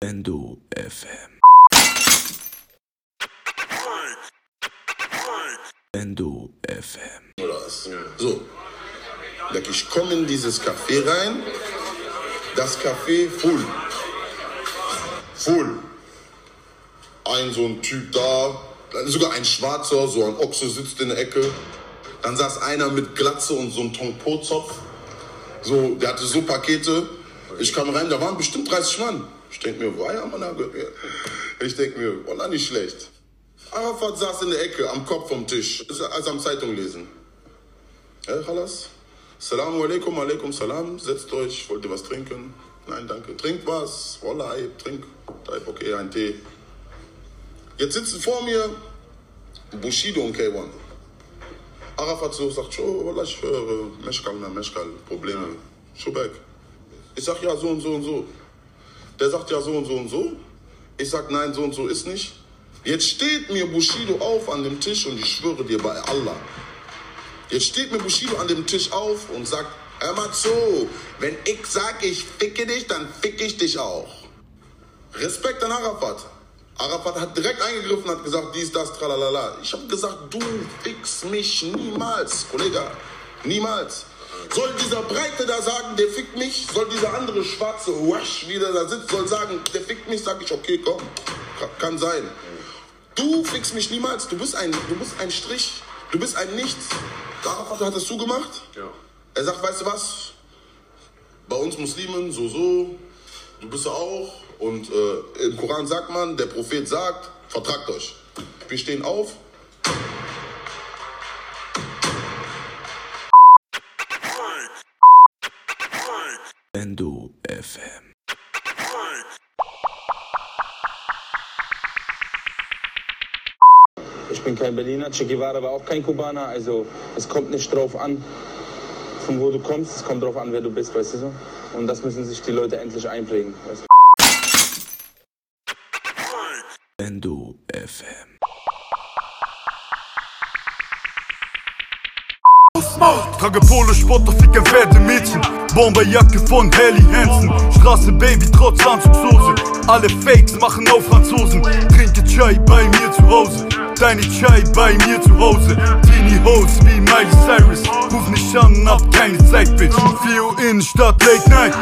Endo FM. Endo FM. So. Ich komme in dieses Café rein, das Café full. Full. Ein so ein Typ da, sogar ein Schwarzer, so ein Ochse sitzt in der Ecke. Dann saß einer mit Glatze und so einem Tongpo-Zopf. So, der hatte so Pakete. Ich kam rein, da waren bestimmt 30 Mann. Ich denke mir, wow, ja, Mann, ich denke mir, wallah, nicht schlecht. Arafat saß in der Ecke am Kopf vom Tisch, als am Zeitung lesen. Ja, Khalas. Salamu alaikum, alaikum salam. Setzt euch, wollt ihr was trinken? Nein, danke. Trink was. Wallah, trink. Okay, ein Tee. Jetzt sitzen vor mir Bushido und K1. Arafat so sagt, schon, ich höre Meshkal, na Meshkal, Probleme. Schubek. Ich sag, ja, so und so und so. Der sagt, ja, so und so und so. Ich sag, nein, so und so ist nicht. Jetzt steht mir Bushido auf an dem Tisch und ich schwöre dir bei Allah. Jetzt steht mir Bushido an dem Tisch auf und sagt, hör mal zu, wenn ich sag, ich ficke dich, dann ficke ich dich auch. Respekt an Arafat. Arafat hat direkt eingegriffen und hat gesagt, dies, das, tralalala. Ich habe gesagt, du fickst mich niemals, Kollege. Niemals. Soll dieser Breite da sagen, der fickt mich? Soll dieser andere schwarze Wasch, wie der da sitzt, soll sagen, der fickt mich? Sag ich, okay, komm. Ka- Kann sein. Du fickst mich niemals. Du bist ein, du bist ein Strich. Du bist ein Nichts. Arafat hat das zugemacht. Ja. Er sagt, weißt du was? Bei uns Muslimen, so, so. Du bist ja auch. Und äh, im Koran sagt man, der Prophet sagt, vertragt euch. Wir stehen auf. Endo FM. Ich bin kein Berliner, Che Guevara war auch kein Kubaner, also es kommt nicht drauf an, von wo du kommst, es kommt drauf an, wer du bist, weißt du so? Und das müssen sich die Leute endlich einprägen. Weißt du? Endo FM. Trage Polosport, doch fick ein Pferdemädchen Bomberjacke von Helly Hansen. Straße Baby, trotz Anzugshose Alle Fakes machen auf Franzosen. Trinke Chai bei mir zu Hause. Deine Chai bei mir zu Hause. Teenie Hoes wie Miley Cyrus. Ruf nicht an, hab keine Zeit, Bitch 4 Uhr Innenstadt, Late Night.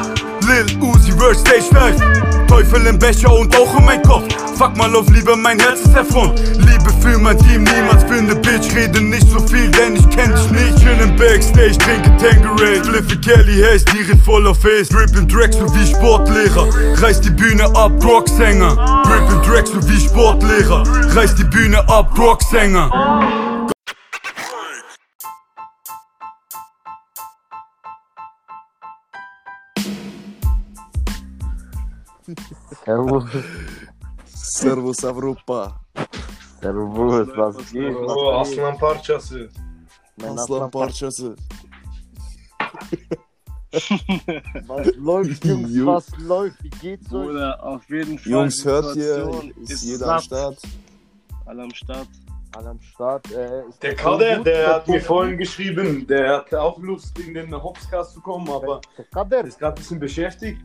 Lil Uzi, Verse Stage Knife Teufel im Becher und auch in mein Kopf. Fuck mal auf Liebe, mein Herz ist erfroren Liebe für mein Team, niemals für ne Bitch. Rede nicht so viel, denn ich kenn dich nicht. Chill im Backstage, trinke Tangerade Fliffy Kelly heißt, die red voller Face Drip im Drag so wie Sportlehrer. Reiß die Bühne ab, Rocksänger. Drip im Drag so wie Sportlehrer. Reiß die Bühne ab, Rocksänger Servus, Servus Avrupa. Servus, was geht? O aslan parçası. Mein Aslan Aslan parçası. Was läuft, Jungs? Jo. Was läuft? Wie geht's euch? Bruder, auf jeden Fall. Jungs, hört ihr? Situation Ist jeder am. Start? Alle am Start. Alle am Start. Äh, ist Der Kader, gut? der hat mir vorhin geschrieben, der hatte auch Lust, in den Hopscast zu kommen, aber Der Kader. ist gerade ein bisschen beschäftigt.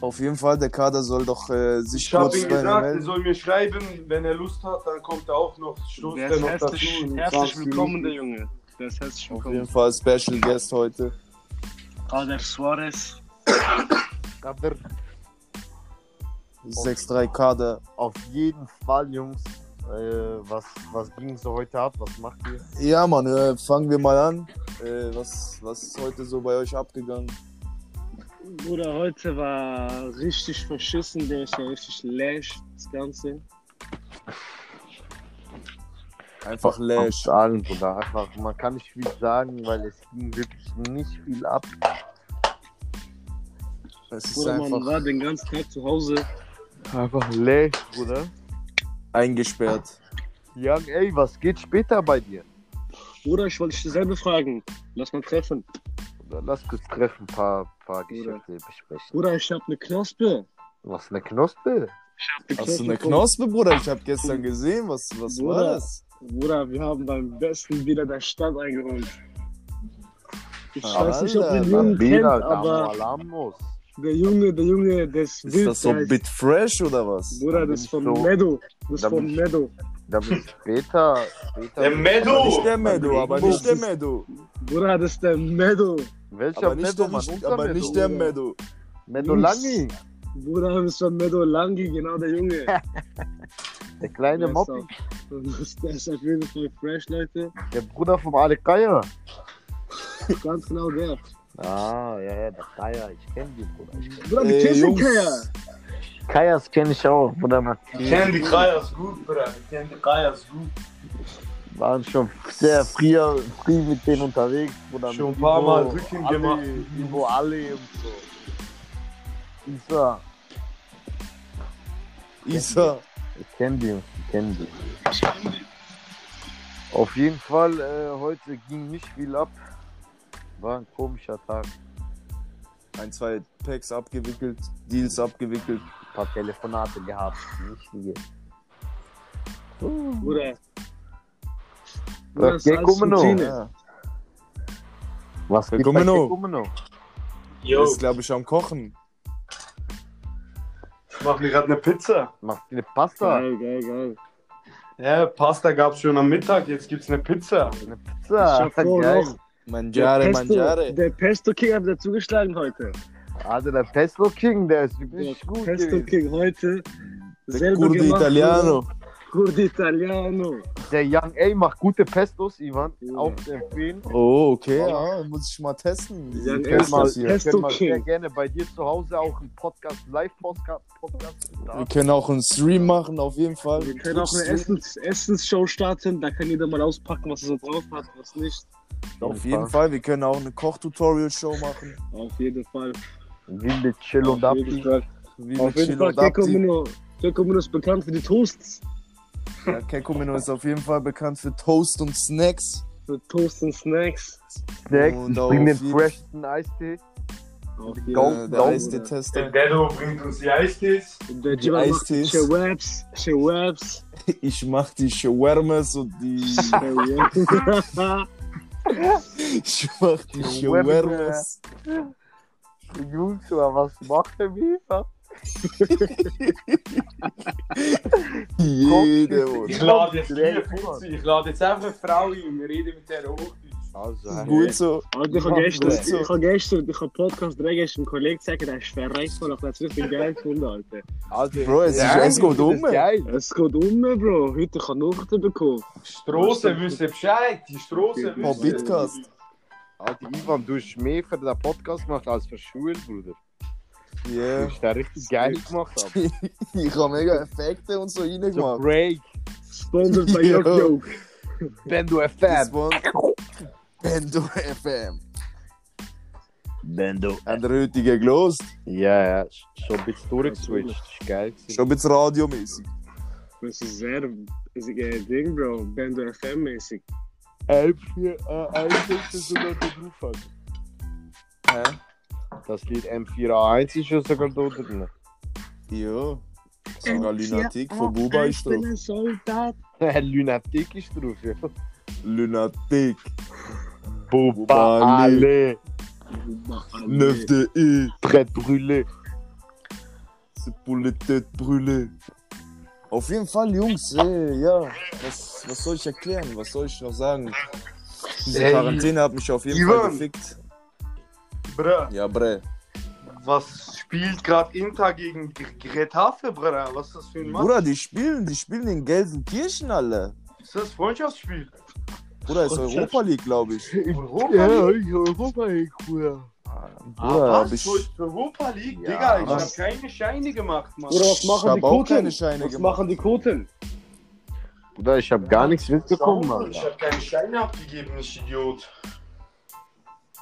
Auf jeden Fall, der Kader soll doch äh, sich Ich habe kurz ihm bei mir gesagt, er melden. soll mir schreiben, wenn er Lust hat, dann kommt er auch noch, stoßt Der er ist noch dazu. herzlich, in herzlich 20 willkommen, der Minuten. Junge. Der ist herzlich Auf willkommen. jeden Fall Special Guest heute. Kader Suarez. Kader. 6-3 Kader. Auf jeden Fall, Jungs. Äh, was, was ging so heute ab? Was macht ihr? Ja, Mann, äh, fangen wir mal an. Äh, was, was ist heute so bei euch abgegangen? Bruder, heute war richtig verschissen. Der ist ja richtig lash, das Ganze. Einfach Lash. Auf allen, Bruder. Einfach, man kann nicht viel sagen, weil es ging wirklich nicht viel ab. Es ist Bruder, man einfach war den ganzen Tag zu Hause. Einfach Lash, Bruder. eingesperrt. Young, ey, was geht später bei dir? Bruder, ich wollte dich dasselbe fragen. Lass mal treffen. Lass kurz treffen, ein paar, paar Geschäfte besprechen. Bruder, ich hab eine Knospe. Was, eine Knospe? Die Hast du eine Knospe- Bruder? Ich habe gestern gesehen. Was, was war Bruder. das? Bruder, wir haben beim besten Bier der Stadt eingeräumt. Ich Alter, weiß nicht, ob ihr den Jungen kennt, aber Alamos. der Junge, der Junge, der ist Ist wild. das so der heißt- Bit Fresh oder was? Bruder, das ist von so- Meadow. Das ist von ich- Meadow. Da bin ich später. später Der Meadow! Nicht der Meadow, aber nicht der Meadow. Bruder, das ist der Meadow. Welcher Aber der, Mann? nicht, aber nicht der Meadow. Meadow Langi. Bruder, das ist von Meadow Langi, genau der Junge. Der kleine Der Moppi. auf- Das ist- der ist auf jeden Fall fresh, Leute. Der Bruder vom Geier. Ganz genau der. Ah, ja, ja, der Geier. Ich kenne die, Bruder. Ich kenn Bruder, wir Jungs. Kaya. die. Kayas kenne ich auch, Bruder. Man. Ich kenn die Kayas gut, Bruder. Ich kenn die Kayas gut. waren schon sehr früher, früh mit denen unterwegs. Bruder. Schon ein paar Mal Rücken gemacht. Ivo Ali und so. Isa, Isa. ich kenne die, ich kenne die. Auf jeden Fall, äh, heute ging nicht viel ab. War ein komischer Tag. Ein, zwei Packs abgewickelt, Deals abgewickelt. Ein paar Telefonate gehabt. Wichtige. Bruder. Alles Gumeno? Routine. Ja. Was kommen bei noch? dir, Gumeno? Yo, Ist, glaube ich, am Kochen. ich mach mir gerade eine Pizza. Machst du eine Pasta? Geil, geil, geil. Ja, Pasta gab's schon am Mittag, jetzt gibt's eine Pizza. Eine Ich Pizza? hab vorhin Geil. Auch. Der Mangiare, Pesto, mangiare. der Pesto King hat wieder zugeschlagen heute. Also der Pesto King, der ist Der wirklich gut Pesto gewesen. King heute. Der Selber Kurde gemacht, Italiano. Kurde Italiano. Der Young A macht gute Pestos, Ivan. Ja. Auch zu empfehlen. Oh, okay, ja, muss ich mal testen. Ja, Können mal, können mal sehr gerne bei dir zu Hause auch einen Podcast, Live-Podcast Podcast Wir können auch einen Stream machen, auf jeden Fall. Wir können auch eine. Essens Essensshow starten. Da kann jeder mal auspacken, was er so drauf hat, was nicht. Auf jeden Fall. Wir können auch eine Koch-Tutorial-Show machen. Auf jeden Fall. Wilde Chill und Auf jeden Abdi. Fall. Wie Auf mit jeden Fall. Kekomino. Kekomino ist bekannt für die Toasts. Ja, Kekomino ist auf jeden Fall bekannt für Toast und Snacks. Für Toast und Snacks. Snacks, Und bring den freshesten Eistee. Auf Go. Fall. der. Eistee-Tester. Der Dedo bringt uns die Eistees. Der Die Eistees. Shawabs. Shawabs. Ich mach die Shawarmas und die. Ich mach die Shawarmas. Jungs, was macht der Mieter? Jede, Ich Mann. lade jetzt Direkt, 54. Ich lade jetzt einfach eine Frau ein. Wir reden mit der Hochdeutsch. Also, Gut so. Alter, ich habe gestern, so. ich habe gestern, ich habe Podcast drei gestern einen Kollegen gesagt, der ist verreckt voll, ich es richtig geil gefunden, Alter. also, Bro, es, ist, es geht um. Geil. Es geht um, Bro. Heute kann ich Nachrichten bekommen. Strasse wissen Bescheid. Die Strasse Okay. Oh, wissen. Bitcast. Alter, Ivan, du hast mehr für den Podcast gemacht als für Schule, Bruder. Yeah. hast den richtig geil gemacht. Alter. Ich habe mega Effekte und so So reingemacht. Break, Sponsored by Yo. Yok. Bendo Das FM. Bendo FM. Bendo Haben der heutige gelost? Ja, ja, schon ein bisschen durchgeswitcht. Das ist geil. gewesen. Schon ein bisschen radiomäßig. Das ist sehr, ist ein Ding, Bro. Bando FM-mäßig. Elf, vier, äh, eins, das sogar drauf hat. Hä? Das Lied M4A1 ist ja sogar da drin. Ja. Sogar Lunatic von Buba ist Ich bin drauf. ein Soldat. Lunatic ist drauf, ja. Lunatic. Buba Ale. Ale, 9 de E. Très brûlé. C'est pour les têtes brûlées. Auf jeden Fall, Jungs, ey, ja. Was, was soll ich erklären? Was soll ich noch sagen? Diese Quarantäne hat mich auf jeden. Fall gefickt. Bruder, Ja, bre. was spielt gerade Inter gegen Getafe, Bruder? Was ist das für ein Mann? Bruder, die spielen, die spielen in Gelsenkirchen, alle. Ist das Freundschaftsspiel? Bruder, ist Europa League, glaube ich. Europa Ja, League? ich Europa League, Bruder. Ah, Bruder, was? hab ich, Europa League? Ja, Digga, ich was? hab keine Scheine gemacht, Mann. Oder was Ich machen die Koten? keine Scheine was gemacht. machen die Koten? Bruder, ich hab gar nichts mitbekommen, Ich Alter. hab keine Scheine abgegeben, ich Idiot.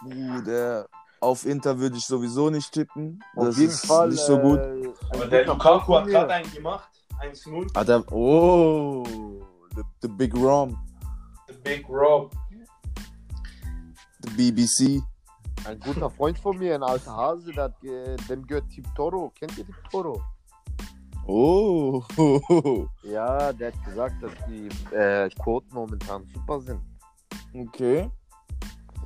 Bruder, auf Inter würde ich sowieso nicht tippen. Auf Das jeden ist Fall. nicht so gut. äh, Aber der Lukaku hat gerade einen gemacht. 1-0. Ah, der, oh, the, the Big Rom, The Big Rob. the BBC. Ein guter Freund von mir, ein alter Hase, der hat, dem gehört Team Toro. Kennt ihr Team Toro? Oh. Ja, der hat gesagt, dass die äh, Quoten momentan super sind. Okay.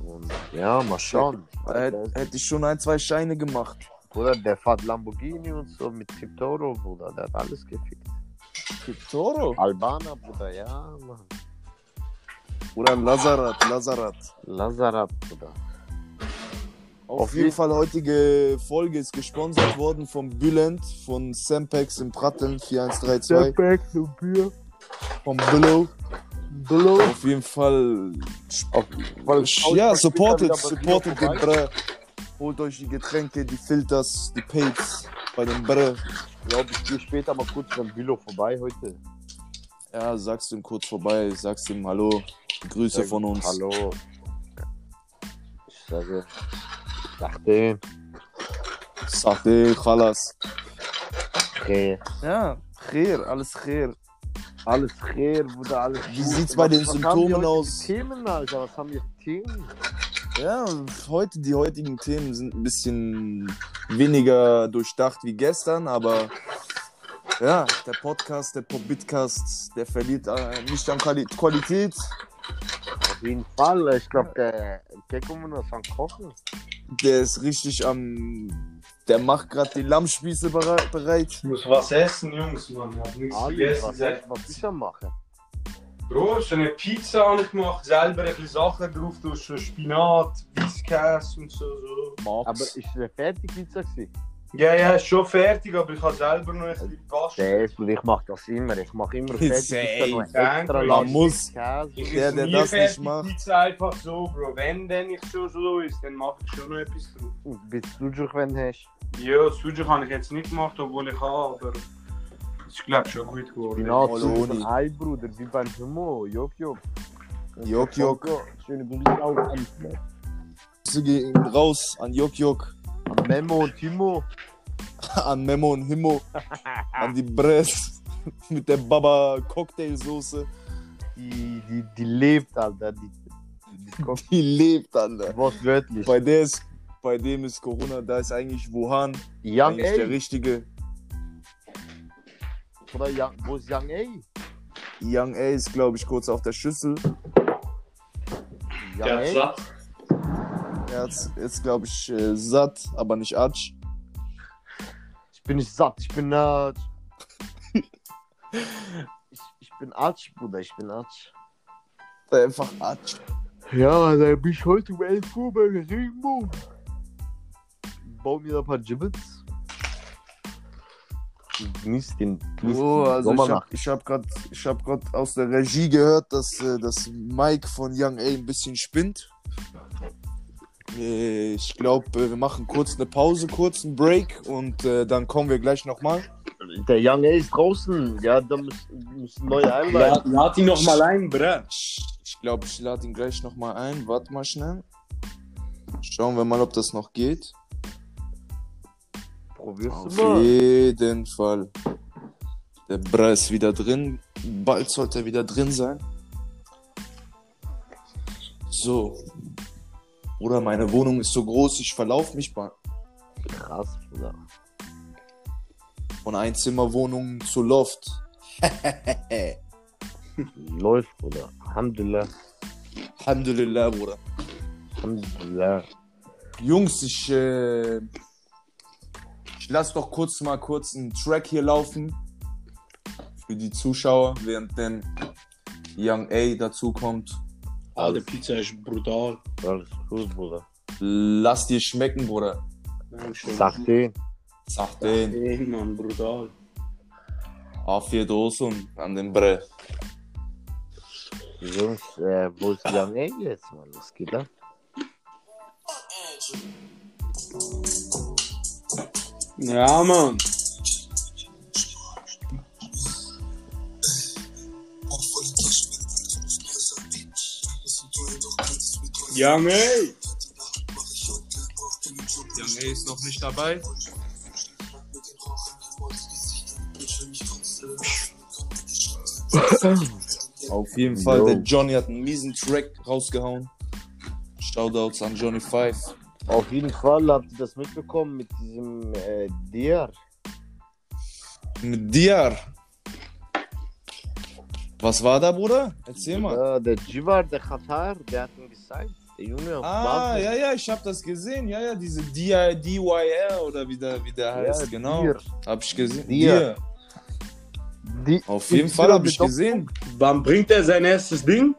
Und ja, mal schauen. Da hätt- hätte ich schon ein, zwei Scheine gemacht. Bruder, der fährt Lamborghini und so mit Tiptoro, Bruder. Der hat alles gefickt. Toro. Albaner, Bruder, ja, Mann. Oder Lazarat, Lazarat. Lazarat, Bruder. Auf, Auf jeden Fall, heutige Folge ist gesponsert worden vom Bülent, von Sempex in Pratteln 4132, Back to Bier. vom Billow. Billo. Auf jeden Fall, Auf, weil ja, supportet, supportet den. Bre. Holt euch die Getränke, die Filters, die Papes bei dem Bre. Ich glaube, ich gehe später mal kurz beim Billo vorbei heute. Ja, sagst ihm kurz vorbei, sagst ihm Hallo, Grüße von uns. Hallo. Ich sage, dachte, Sahte, Khalas. okay. Ja, Khair, alles Khair. Alles her, Bruder, alles Wie gut. sieht's bei den Was- was Symptomen aus? Themen, Alter, was haben wir Themen? Ja, heute, die heutigen Themen sind ein bisschen weniger durchdacht wie gestern, aber ja, der Podcast, der Popbitcast, der verliert äh, nicht an Quali Qualität. Auf jeden Fall, ich glaube, der Gecko ist am Kochen. Der ist richtig am. Der macht gerade die Lammspieße bere- bereit. Ich muss was essen, Jungs, Mann. Ich hab nichts Alles, gegessen. was, seit- was ich am machen. Bro, so eine Pizza habe ich gemacht, selber ein bisschen Sachen drauf, durch so Spinat, Weisskäse und so. so. Aber ist eine Fertigpizza gewesen? Ja, ja, ist schon fertig, aber ich habe selber noch ein bisschen. Safe, und ich mache das immer. Ich mache immer Fertigpizza noch Safe. extra Man lang. muss. Ich Der, esse der nie das nicht fertig macht. Pizza einfach so, Bro. Wenn denn ich schon so ist, dann mache ich schon noch etwas drauf. Und bis du schon wenn hast. Ja, Sujuk habe ich jetzt nicht gemacht, obwohl ich habe, aber es ist glaube ich schon gut geworden. Honig. ein Ei, Bruder, wie beim Humo. Jok, jok. Jok, jok. Schöne Grüße auch an, Grüße gehen raus an Jok Jok, an Memo und Timo. an Memo und Himmo, an die Bress mit der Baba Cocktailsoße. Die, die, die lebt, Alter. Die, die kommt Die lebt, Alter. wortwörtlich. Bei der ist, bei dem ist Corona, da ist eigentlich Wuhan, Young eigentlich der A. richtige. Oder Young, wo ist Young A? Young A ist, glaube ich, kurz auf der Schüssel. Young Ja, A? satt. Er ist jetzt, glaube ich, äh, satt, aber nicht Atsch. Ich bin nicht satt, ich bin äh, ich, ich bin Arsch, Bruder, ich bin Arsch. Einfach Atsch. Ja, da bin ich heute um 11 Uhr bei Regenbogen. Bau mir da ein paar Gibbets. Genieß den, genieß Oh, also ich habe ich hab gerade hab aus der Regie gehört, dass, äh, dass Mike von Young A ein bisschen spinnt. Äh, Ich glaube, wir machen kurz eine Pause, kurz einen Break und äh, dann kommen wir gleich nochmal. Der Young A ist draußen. Ja, da müssen, neue einleiten. Lad ihn noch mal ein, Bruder. Ich glaube, ich lade ihn gleich nochmal ein. Warte mal schnell. Schauen wir mal, ob das noch geht. Probierst Auf du mal. jeden Fall. Der Bra ist wieder drin. Bald sollte er wieder drin sein. So. Oder meine Wohnung ist so groß, ich verlaufe mich bei- Krass, Bruder. von Einzimmerwohnung zu Loft. Läuft, Bruder. Alhamdulillah. Alhamdulillah, Bruder. Alhamdulillah. Jungs, ich, äh, ich lasse doch kurz mal kurz einen Track hier laufen. Für die Zuschauer, während dem Young A dazukommt. Ah, die Pizza ist brutal. Alles gut, Bruder. Lass dir schmecken, Bruder. Dankeschön. Sag den. Sag den. Ey, Mann, brutal. Afiyet olsun an den Bre. Jungs, äh, wo ist Young A jetzt, Mann? Was geht da? Ja, Mann. Young A. Young A ist noch nicht dabei. Auf jeden Fall, Yo. der Johnny hat einen miesen Track rausgehauen. Shoutouts an Johnny Five. Auf jeden Fall habt ihr das mitbekommen mit diesem äh, Dier. Mit dir. Was war da, Bruder? Erzähl mal. Ja, der Jivar, der Katar, der hat ihn gezeigt. Der Junge auf Ah, Basel. ja, ja, ich hab das gesehen. Ja, ja, diese DI DYR oder wie der, wie der heißt, Ja, genau. Dir. Hab ich gesehen. Dir. Die, Auf jeden Fall hab ich gesehen. Wann bringt er sein erstes Ding?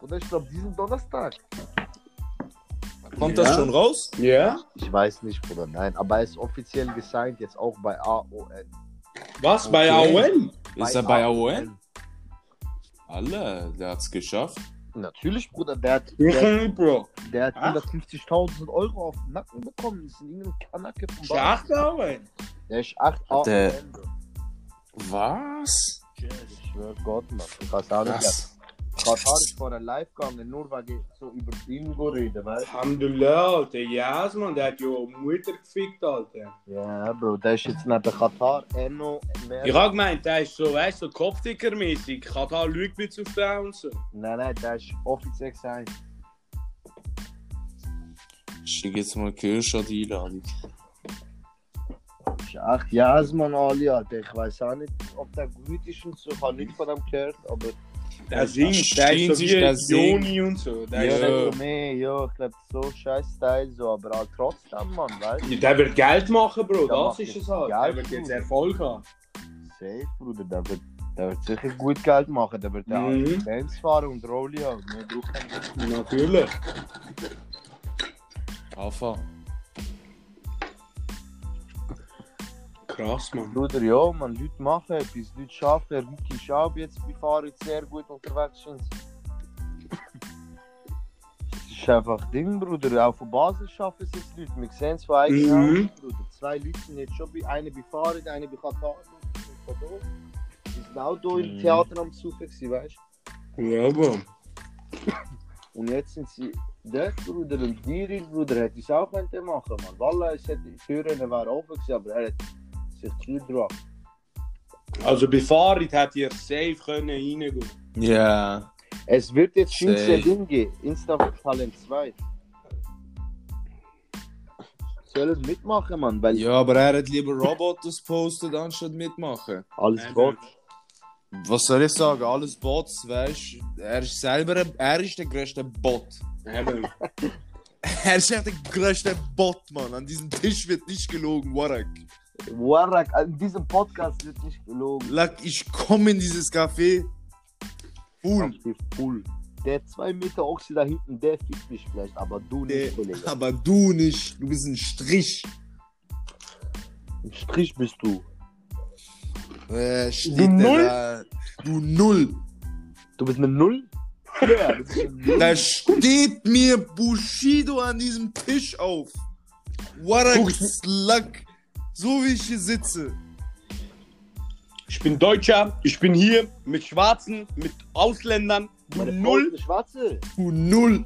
Oder ich glaube, diesen Donnerstag. Kommt Ja. das schon raus? Ja. Ich weiß nicht, Bruder, nein. Aber er ist offiziell gesigned, jetzt auch bei AOL. Was? Bei Okay. AOL? Ist er bei AOL? Alle, der hat's geschafft. Natürlich, Bruder, der hat, der, Bro. der hat Ach. 150.000 Euro auf den Nacken bekommen. Das ist irgendein Kanacke von Ist Basel. der acht AOL? Der ist 8 Hat der- AOL. Bro. Was? Ich schwör Gott, Mann. Nicht. Krass. Katar ist vorher live gegangen, nur weil ich so über ihn reden, weißt Alhamdulillah, der Jas, Mann, der hat ja Mutter gefickt, Alter. du? Ja, Bro, der ist jetzt neben Katar eh noch mehr. Ich hab gemeint, der ist so, weißt du, so Kopfdicker-mäßig. Katar lügt mit auf den und so. Nein, nein, der ist offiziell. Ich schick jetzt mal Kirscher die Einladung. Ist acht Jahre, Mann, Ali, Alter. Ich weiß auch nicht, ob der gut ist und so. Ich habe nichts von ihm gehört, aber. Der singt, der stehen ist so wie singt. Joni und so. Der, Ja, ist so mehr, ja, ich glaube, so scheiß Style, so, aber halt trotzdem, Mann, weißt du? der wird Geld machen, Bro, Der das ist es halt. Geld, Der wird jetzt. Erfolg haben. Safe, Bruder, der wird, der wird sicher gut Geld machen. Der wird ja Mhm. auch Bands fahren und Rolli haben. Er nicht. Natürlich. Alpha. Krass, Mann. Bruder, ja, man, Leute machen etwas, Leute schaffen. Ricky Schaub jetzt bei Fahrrad sehr gut unterwegs sind. Das ist einfach Ding, Bruder. Auch von Basel schaffen es jetzt Leute. Wir sehen es von eigenen Mhm. Bruder. Zwei Leute sind jetzt schon bei, eine bei Fahrrad, eine bei Katar. und. Die sind auch hier im Mhm. Theater am Suchen weißt du? Ja, Bro. Und jetzt sind sie dort, Bruder, und Diri, Bruder, hätte es auch können machen, man. Wallah, es hätte, die Türen wären offen gewesen, aber er hat sich zugetragen. Also bei Farid hätte ihr safe können reingehen. Ja. Es wird jetzt. Insta Ding gehen, Insta Talent 2. Sollen mitmachen, Mann, weil Ja, aber er hat lieber Roboters postet, anstatt mitmachen. alles Gott. Was soll ich sagen? Alles Bots, weißt du? Er ist selber, ein- er ist der größte Bot. Eben. Er ist echt der größte Bot, Mann. An diesem Tisch wird nicht gelogen, Warak. Warak, in diesem Podcast wird nicht gelogen. Lack, ich komme in dieses Café. Full. Full. Der 2 Meter Ochse da hinten, der fickt mich vielleicht, aber du nicht, Kollege. aber du nicht. Du bist ein Strich. Ein Strich bist du. Äh, steht Du Null? da. Du Null. Du bist eine Null? Ja, Null. Da steht mir Bushido an diesem Tisch auf. Warak Lack. So wie ich hier sitze. Ich bin Deutscher, ich bin hier mit Schwarzen, mit Ausländern. Du Meine Frau ist Null. eine Schwarze. Du Null.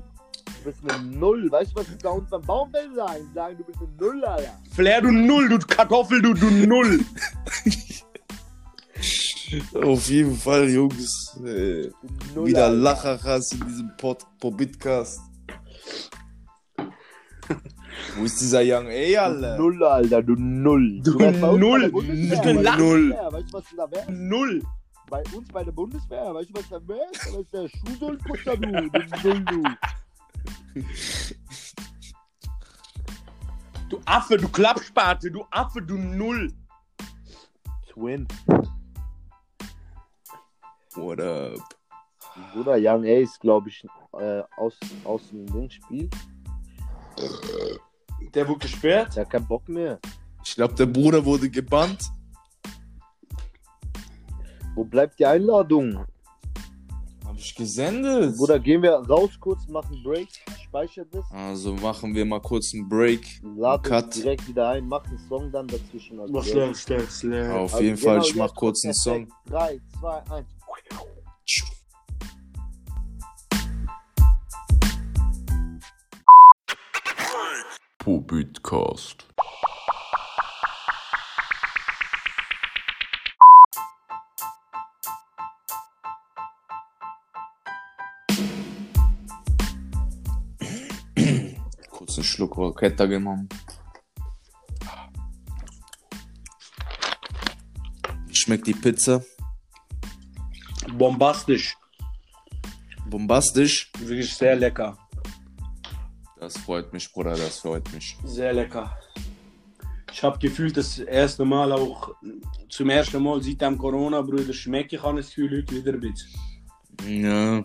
Du bist eine Null. Weißt du, was die da unten beim Baumfeld sagen? Die sagen, du bist eine Null, Alter. Flair, du Null, du Kartoffel, du, du Null. Auf jeden Fall, Jungs. Äh, Du Null, wieder Alter. Lacherhass in diesem Pod Pobitcast. Wo ist dieser Young A, Du Alter? Null, Alter, du Null. Du uns Null. bei der Bundeswehr, Du bei der Null. Bundeswehr. Weißt du, was du da wärst? Null. Bei uns bei der Bundeswehr. Weißt du, was da wärst? Da wärst der Schuhsohlputter, du. Du Null, du. Du Affe, du Klappspate, du Affe, du Null. Twin. What up? Bruder, Young A ist, glaube ich, äh, aus, aus dem Dingspiel. Der wurde gesperrt. Der hat keinen Bock mehr. Ich glaube, der Bruder wurde gebannt. Wo bleibt die Einladung? Hab ich gesendet. Bruder, gehen wir raus kurz, machen Break, speichert das, Also machen wir mal kurz einen Break. laden Cut. direkt wieder ein, machen einen Song dann dazwischen. Also, Was ja. läuft das? Auf Also jeden Fall, genau ich mach kurz einen Song. perfekt. 3, 2, 1. Pobitcast. Kurz einen Schluck Roketta genommen. schmeckt die Pizza? Bombastisch. Bombastisch? Wirklich sehr lecker. Das freut mich, Bruder, das freut mich. Sehr lecker. Ich habe gefühlt das erste Mal auch zum ersten Mal seit dem Corona, Bruder, schmecke ich an das Gefühl heute wieder ein bisschen. Ja.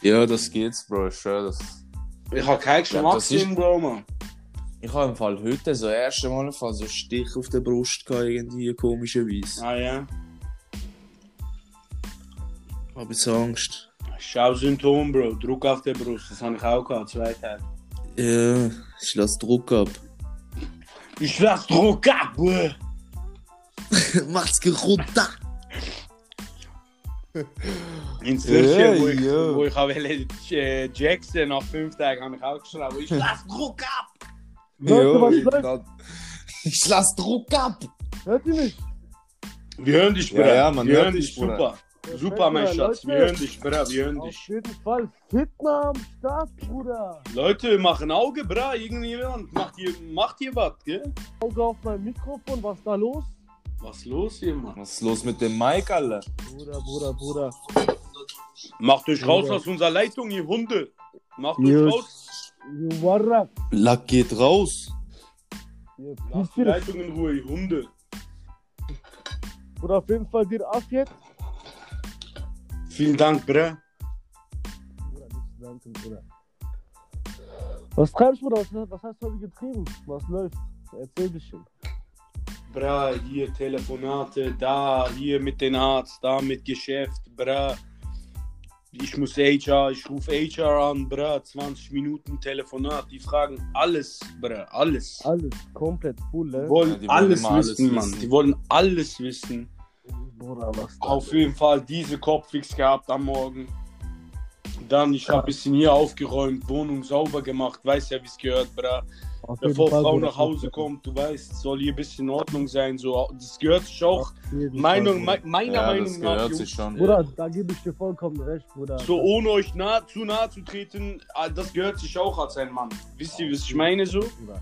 Ja, das geht's, Bro. Ich schwör, das. Ich habe keinen Ja, das ist- Geschmackssinn, Bro, man. Ich habe im Fall heute so das erste Mal im Fall so einen Stich auf der Brust gehabt, irgendwie komischerweise. Ah ja. Hab jetzt Angst. Schau-Symptom, Bro. Druck auf der Brust. Das habe ich auch gehabt, zwei Tage. Ja, ich lass Druck ab. Ich lass Druck ab, Bro. Macht's runter! In Zürich, Ja, wo, ich, ja. wo ich auch äh, Jackson nach fünf Tagen habe ich auch geschrieben. Ich lass Druck ab. Was ich, läuft? ich lass Druck ab! Hört ihr mich? Wir hören dich, Ja, Bruder. ja, man wir hört hören dich, dich, Bruder. super. Super, mein Leute. Schatz. Wir hören dich, Bruder. Wir hören Auf dich. jeden Fall Fitner am Start, Bruder. Leute, machen Auge, Bra. Irgendjemand macht hier, macht hier was, gell? Auge auf mein Mikrofon, was da los? Was ist los hier, Mann? Was ist los mit dem Mike, Alter? Bruder, Bruder, Bruder. Macht euch raus Bruder. aus unserer Leitung, ihr Hunde. Macht euch raus. You warra. Lack geht raus. Lasst die. Leitung in Ruhe, ihr Hunde. Bruder, auf jeden Fall dir ab jetzt. Vielen Dank. Bruder, danken, Bruder. Was treibst du, Bruder? Was, was hast du heute getrieben? Was läuft? Erzähl bisschen. Bra, hier Telefonate, da, hier mit den Arzt, da mit Geschäft, bra. Ich muss HR, ich rufe HR an, bra, 20 Minuten Telefonat, die fragen alles, bra, alles. Alles komplett full, Die ne? wollen Ja, die wollen alles immer alles wissen, Mann. wissen. Die wollen alles wissen. Bruder, was Auf jeden Fall diese Kopfwix gehabt am Morgen. Dann, ich habe ein bisschen hier aufgeräumt, Wohnung sauber gemacht, weiß ja, wie es gehört. Auf jeden Bevor Fall, Frau Bruder. nach Hause kommt, du weißt, soll hier ein bisschen in Ordnung sein. So, das gehört sich auch. Meinung, me meiner Ja, Meinung das nach, sich schon. Bruder, da gebe ich dir vollkommen recht, Bruder. so ohne euch nah, zu nahe zu treten, ah, das gehört sich auch als ein Mann. Wisst ihr, was ich meine so? Bruder.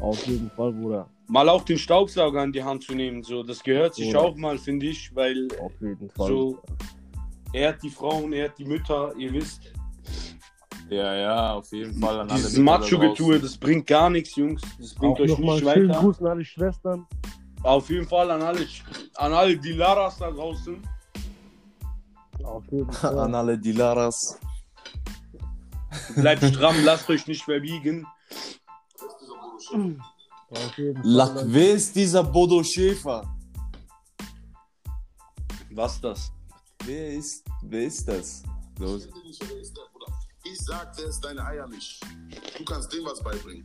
Auf jeden Fall, Bruder. Mal auch den Staubsauger in die Hand zu nehmen, so, das gehört sich Bruder. auch mal, finde ich, weil Auf jeden Fall. so, ehrt die Frauen, ehrt die Mütter, ihr wisst. Ja, ja, auf jeden Fall an alle Dieses Macho-Getue, das bringt gar nichts, Jungs. Das bringt Auch euch nicht einen schönen weiter. Gruß an alle Schwestern. Auf jeden Fall an alle, an alle Dilaras da draußen. Auf jeden An Fall. alle Dilaras. Bleibt stramm, lasst euch nicht verbiegen. Lack, wer ist dieser Bodo Schäfer? Was das? Wer ist, wer ist das? Los. Ich sag, der ist deine Eier nicht. Du kannst dem was beibringen.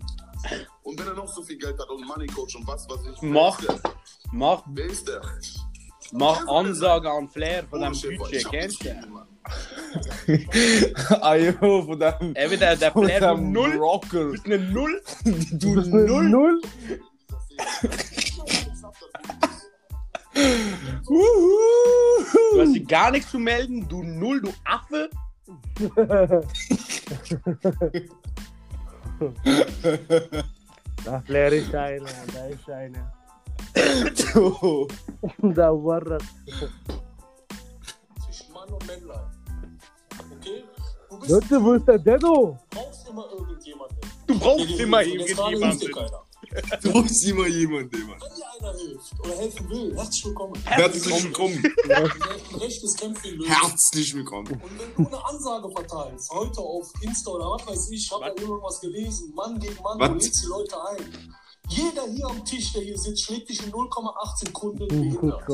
Und wenn er noch so viel Geld hat und Money Coach und was, was ich. Mach. Mach, Wer ist der? mach Ansage an Flair von deinem Schäfer, Budget, ich kennst du? Ayo, von deinem, Er wird der, der deinem Null. Rocker. Du bist eine Null. Du Das ist eine Null. Null. Du hast dir gar nichts zu melden. Du Null, du Affe. Da Flair ist einer, da ist einer. Da war er. zwischen Mann und Männlein. Du Leute, wo ist der Dedo? brauchst immer irgendjemanden. Du brauchst immer irgendjemanden. Du brauchst immer jemanden, Mann. Wenn dir einer hilft oder helfen will, herzlich willkommen. Herzlich willkommen. Ein rechtes Kämpfen lösen. Herzlich willkommen. Und wenn du eine Ansage verteilst, heute auf Insta oder was weiß ich, ich habe da irgendwas gelesen, Mann gegen Mann, Was? du lädst die Leute ein. Jeder hier am Tisch, der hier sitzt, schlägt dich in 0,8 Sekunden behindert.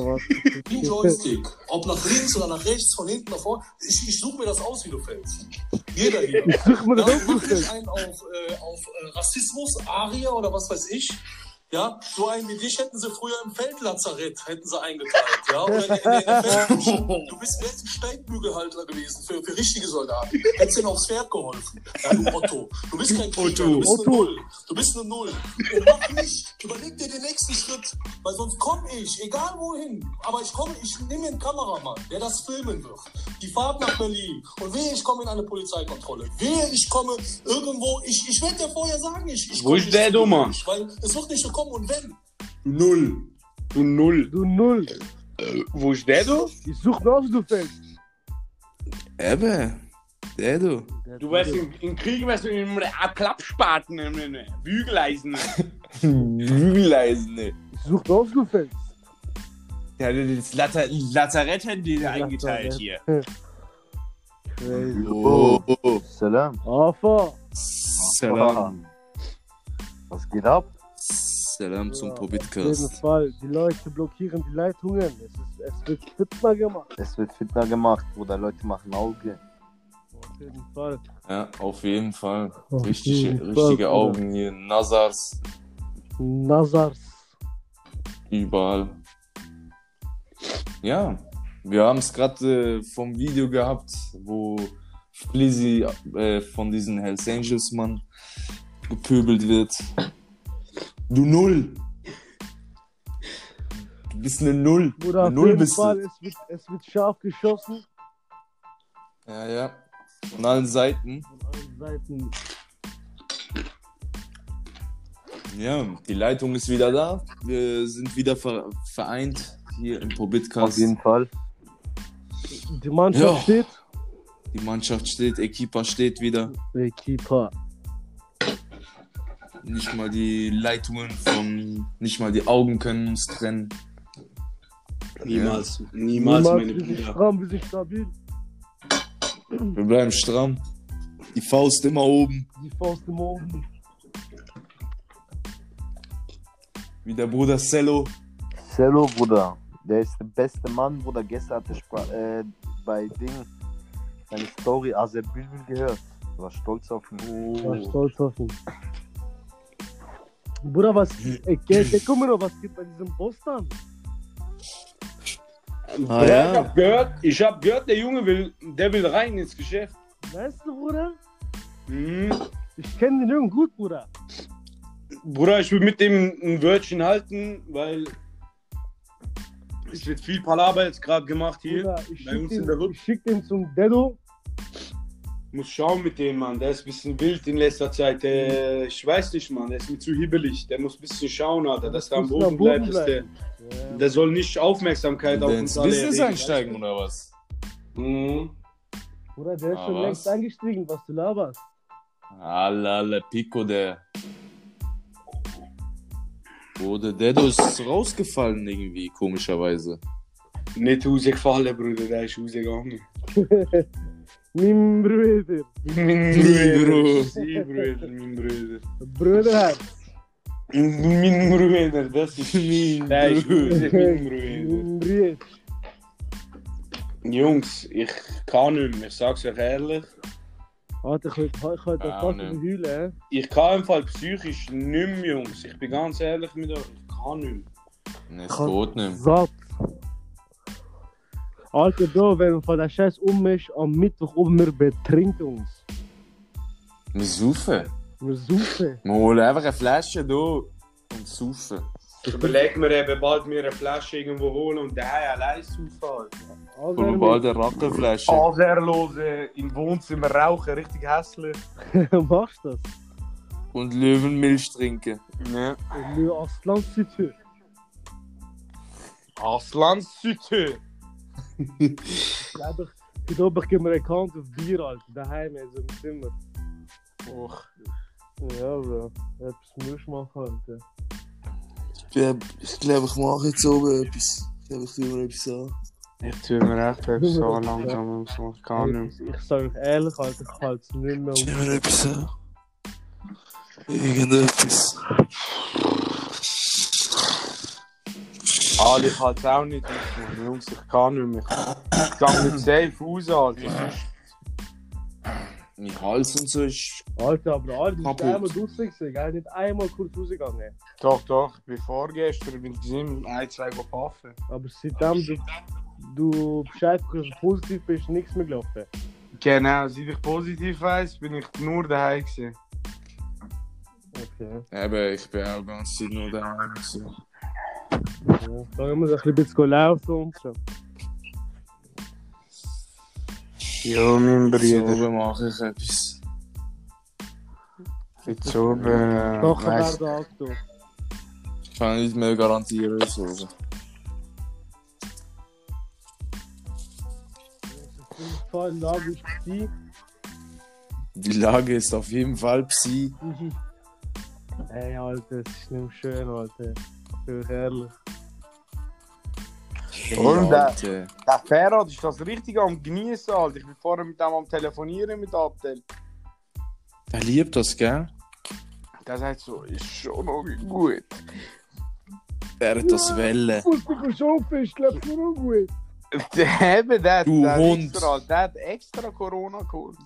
Wie Joystick. Ob nach links oder nach rechts, von hinten nach vorne. Ich, ich suche mir das aus, wie du fällst. Jeder hier. Ich such mir das nicht nicht. einen auf, äh, auf äh, Rassismus, Aria oder was weiß ich. Ja, so einen wie dich hätten sie früher im Feldlazarett hätten sie eingeteilt, ja, oder in, in, in. Du bist ein Steigbügelhalter gewesen für, für richtige Soldaten. Hättest denen aufs Pferd geholfen. Ja, du Otto. Du bist kein Krieger, du bist eine Null. Du bist eine Null. Und mach nicht, überleg dir den nächsten Schritt, weil sonst komme ich, egal wohin, aber ich komme, ich nehme einen Kameramann, der das filmen wird. Die Fahrt nach Berlin. Und wehe, ich komme in eine Polizeikontrolle. Wehe, ich komme irgendwo, ich, ich werde dir vorher sagen, ich, ich Wo ist nicht der Dummer? Weil es wird nicht so kommen und wenn. Null. Du Null. Du Null. Wo ist der, du? Ich such noch, du fällst. Eben. Der du. Du wärst im, im Krieg, wärst du in einem Klappspaten, in einem Bügeleisen. Bügeleisen, ne. Ich such noch, du fällst. Ja, das Laza Lazarett hätten die Lazarett. eingeteilt hier. Crazy. Oh. Salam. Afa. Salam. Was geht ab? Salam zum Ja, Auf jeden. Fall. Die Leute blockieren die Leitungen. Es, ist, es wird Fitner gemacht. Es wird fitner gemacht, Bruder. Leute machen Auge. Auf jeden Fall. Ja, auf jeden Fall. Auf Richtige, jeden Fall, richtige. Augen hier. Nazars. Nazars. Überall. Ja, wir haben es gerade äh, vom Video gehabt, wo Flizzy äh, von diesen Hells Angels Mann gepöbelt wird. Du Null! Du bist eine Null. Bruder, eine auf Null jeden bist Fall. du. Es wird, es wird scharf geschossen. Ja, ja. Von allen Seiten. Von allen Seiten. Ja, die Leitung ist wieder da. Wir sind wieder ver vereint hier im Auf Probitcast. jeden Fall. Die Mannschaft Ja. steht. Die Mannschaft steht, Equipa steht wieder. Der Keeper. Nicht mal die Leitungen von, nicht mal die Augen können uns trennen. Niemals. Niemals, meine wir sind Brüder. stramm, wir sind stabil. Wir bleiben stramm. Die Faust immer oben. Die Faust im Oben. Wie der Bruder Cello. Cello, Bruder. Der ist der beste Mann, Bruder. Gestern hatte ich bei- äh, bei Ding seine Story Azer Bülbül gehört. Ich war stolz auf ihn. Ich war stolz auf ihn. Bruder, was. Ey, Geld, guck mal noch, was geht bei diesem Boss dann? Ah, Ich ja. hab gehört, ich hab gehört, der Junge will, der will rein ins Geschäft. Weißt du, Bruder? Mhm. Ich kenne den Jungen gut, Bruder. Bruder, ich will mit dem ein Wörtchen halten, weil es wird viel Palaber jetzt gerade gemacht hier. Bruder, ich bei schick, uns in der den, ich schick den zum Dedo. Muss schauen mit dem, Mann. Der ist ein bisschen wild in letzter Zeit. Der, ich weiß nicht, Mann. Der ist mir zu hibbelig. Der muss ein bisschen schauen, Alter, dass er am Boden Boden bleibt. Dass der, Ja. der soll nicht Aufmerksamkeit auf Der uns ins alle Business erregen. einsteigen oder was? Mhm. Bruder, der ist Ah, schon was? längst eingestiegen, was du laberst. Alla, alla, Pico, der. Bruder, Dedo ist rausgefallen irgendwie, komischerweise. Nicht rausgefallen, Bruder. Der ist rausgegangen. Mein Bruder. Mein Bruder. Sie, Bruder, mein Bruder. Bruderherz. Mein Bruder, das ist Mein Bruder. mein Bruder. Bruder. Jungs, ich kann nicht mehr. Ich sag's euch ehrlich. Alter, ich könnte Ja, fast ne. heulen, Ich kann im Fall psychisch nicht mehr, Jungs. Ich bin ganz ehrlich mit euch. Ich kann nicht mehr. Ne, es geht nicht. Satt. Alter, Bro, wenn wir von der Scheiß um mich am Mittwoch oben, wir betrinken uns. Wir saufen. Wir suchen. Wir holen einfach eine Flasche da und saufen. Ich überlege mir eben bald mir eine Flasche irgendwo holen und daheim allein saufen. Also, Holen wir bald eine Rackenflasche. Alserlose im Wohnzimmer rauchen, richtig hässlich. machst du das? Und Löwenmilch trinken. Ja. Nö, Aslan City. Aslanssütte. Ich glaube, ich glaube, ich gebe mir einen Count auf Bier, Alter. Daheim, also im Zimmer. Och. Ja, Bro. Etwas musst du machen, Alter. Ich glaube, ich mache jetzt oben etwas. Ich glaube, ich tue mir etwas an. Ich tue mir echt etwas so langsam, ich kann nicht Ich, ich sage euch ehrlich, Alter, ich halte es nicht mehr. Ich tue mir etwas an. Irgendetwas. Ah, ich halte es auch nicht aus, Mann. Jungs, ich kann nicht mehr. Ich gehe mit safe raus, Alter. Sonst- Mein Hals und so ist. Alter, aber Alter, du bist Kaputt. einmal draussen gewesen, gell? Nicht einmal kurz rausgegangen. Doch, doch, ich bin vorgestern bin ich im ein, zwei go puffen. Aber seitdem du, du Bescheid bekommst, dass du positiv bist, nichts mehr gelaufen. Genau, seit ich positiv weiss, bin ich nur daheim gewesen. Okay. Eben, ich bin auch ganz Zeit nur daheim. gewesen. Ja. Dann muss ich ein bisschen laufen und so. Ja, mein So oben mache ich etwas. Jetzt oben. Äh, Nachher weiss- werden Akto. Kann ich nicht mehr garantieren. So. Vor allem da, wie ich sie. Die Lage ist auf jeden Fall Psi. Ey, Alter, es ist nicht mehr schön, Alter. Ich ehrlich. Und, äh, Alter. Der Ferhat ist das richtig am Genießen, Alter. Ich bin vorher mit dem am Telefonieren mit Abdel. Der liebt das, gell? Der sagt so, ist schon noch gut. Der hat das Welle. Fußball schon ist, glaubst du, noch gut? Der, eben, der, Du der, Hund. Extra, der hat extra Corona geholt.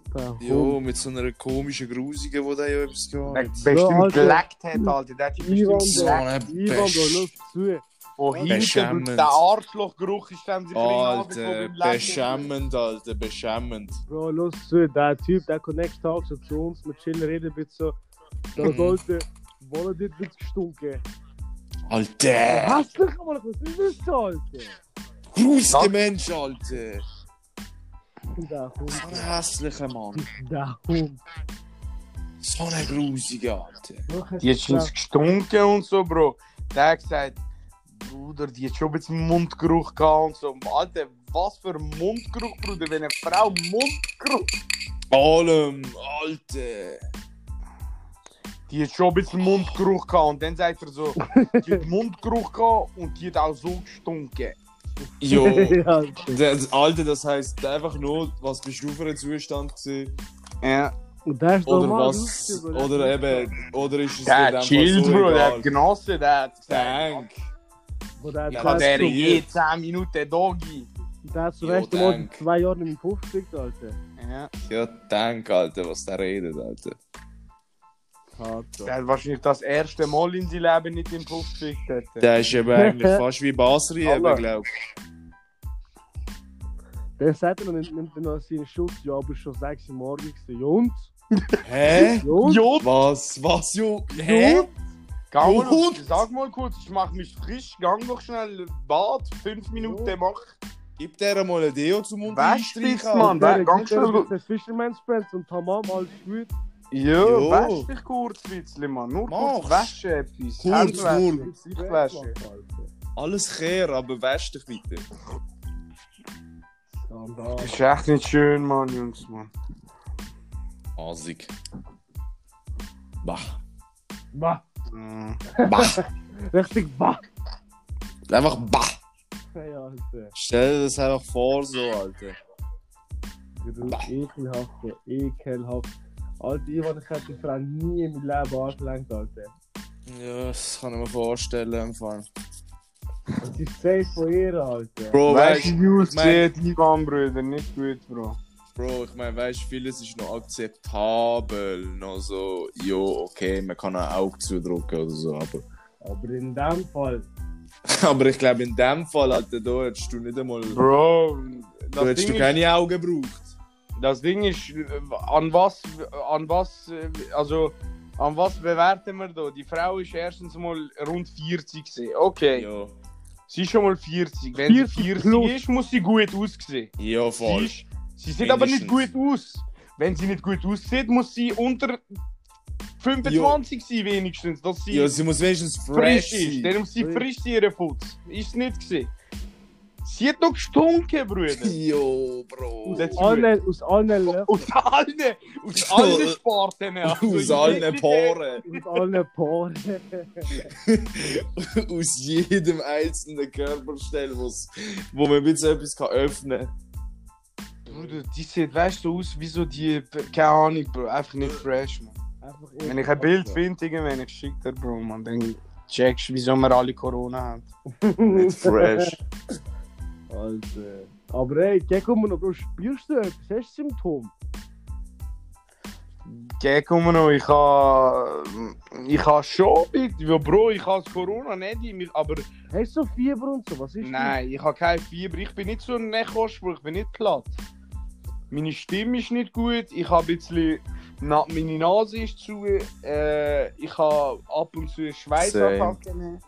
Jo, mit so einer komischen Grusigen, wo der ja etwas gehabt hat. bestimmt Alter. geleckt hat, Alter. Der hat die bestimmt So geleckt. Ivan, zu. Von hinten, Beschämend. der Arschlochgeruch ist dem sich Alter, beschämend, Alter, beschämend. Bro, los zu. Der Typ, der kommt nächsten Tag so zu uns, mit Chillen reden, ein bisschen so. Da Mhm. sollte, wollen dit wird gestunken. Alter! Was ist das, Alter? Grusiger Mensch, Alter! Der Hund, So ein hässlicher Mann. der Hund. So ein grusiger, Alter. Die hat schon gestunken und so, Bro. Der hat gesagt, Bruder, die hat schon ein bisschen Mundgeruch gehabt und so. Alter, was für ein Mundgeruch, Bruder, wenn eine Frau Mundgeruch. Allem, Alter! Die hat schon ein bisschen Mundgeruch gehabt und dann sagt er so, die hat Mundgeruch gehabt und die hat auch so gestunken. Jo, ja, das, Alter, das heisst einfach nur, was bist du für ein Zustand gewesen? Ja. und der ist Oder was, oder? oder eben, oder ist es Der chillt, so Bro, der hat genossen, der hat Dank. Der ich hat der je 10 Minuten Doggy. Der hat zum Jo, ersten Mal zwei Jahren im Puff gekriegt, Alter. Ja. Ja, dank, Alter, was der redet, Alter. Der hat wahrscheinlich das erste Mal in seinem Leben nicht im Puff gefickt. hätte. Der ist eben eigentlich fast wie Basri, eben, Alter. glaub ich. Der sagt er, nimmt, nimmt er noch seinen Schutz. Ja, aber schon 6 Uhr morgens. Ja, und? Hä? Ja, und? Jod, Was? Was, jo? Hä? Geh mal, Jod. sag mal kurz, ich mach mich frisch, gang doch schnell Bad, 5 Minuten mach. Gib der mal ein Deo zum Unterstreichen, Mann. Alter. der- ganz schnell- Das Fisherman's Friends und Tamam alles gut. Ja, Jo. wasch dich kurz, Witzli, Mann. Nur kurz Mach's. waschen etwas. Kurz, nur. waschen, Gesicht waschen. Alles kehr, aber wäsch dich bitte. Das ist echt nicht schön, Mann, Jungs, Mann. Asig. Bah. Bah. Bah. Richtig bah. Einfach bah. Hey, Alter. Stell dir das einfach vor, so, Alter. Du ekelhaft, Bro. ekelhaft. Alter, Ivan, ich hätte die Frau nie in meinem Leben angelenkt, Alter. Ja, das kann ich mir vorstellen, im Fall. Das ist safe von ihr, Alter. Bro, Weißt weißt du, wie ich aussieht, Ivan, Brüder? Nicht gut, Bro. Bro, ich meine, weißt vieles ist noch akzeptabel. Noch so, jo, okay, man kann ein Auge zudrücken oder so, aber. Aber in dem Fall, aber ich glaube, in dem Fall, Alter, da hättest du nicht einmal. Bro, da hättest du keine Augen gebraucht. Das Ding ist, an was, an was, also, an was bewerten wir da? Die Frau ist erstens mal rund 40 gewesen. Okay, Ja. sie ist schon mal 40. Wenn 40 sie 40 plus. ist, muss sie gut aussehen. Ja, Sie, voll. ist, sie sieht aber nicht Mindestens. gut aus. Wenn sie nicht gut aussieht, muss sie unter 25 sein wenigstens, dass sie Ja, sie muss wenigstens fresh frisch ist. sein. Dann muss sie frisch sein, ihre Putz. Ist nicht gesehen. Sie hat doch gestunken, Brüder. Jo, Bro. Aus allen, aus allen, Le- Aus allen, aus allen Sparten. also Aus allen Poren. aus allen Poren. Aus jedem einzelnen Körperstelle, wo's- wo man ein bisschen etwas kann öffnen kann. Bruder, die sieht, weißt du, aus wie so die, keine Ahnung, Bro, einfach nicht fresh, man. Einfach Wenn ich ein Bild finde, irgendwann, ich schicke dir, Bro, man, dann checkst du, wieso wir alle Corona haben. Nicht fresh. Alter. Aber ey, noch, Bro, spürst du etwas? Hast du Symptome? Geh, komm noch, ich ha, ich ha schon, ja, Bro, ich ha das Corona nicht in mir, aber Hast du so Fieber und so? Was ist nein, ich ha kein Fieber, ich bin nicht so ein Nechospruch, ich bin nicht platt. Meine Stimme ist nicht gut, ich habe ein bisschen, na, meine Nase ist zu, äh, ich habe ab und zu Schweißattacken.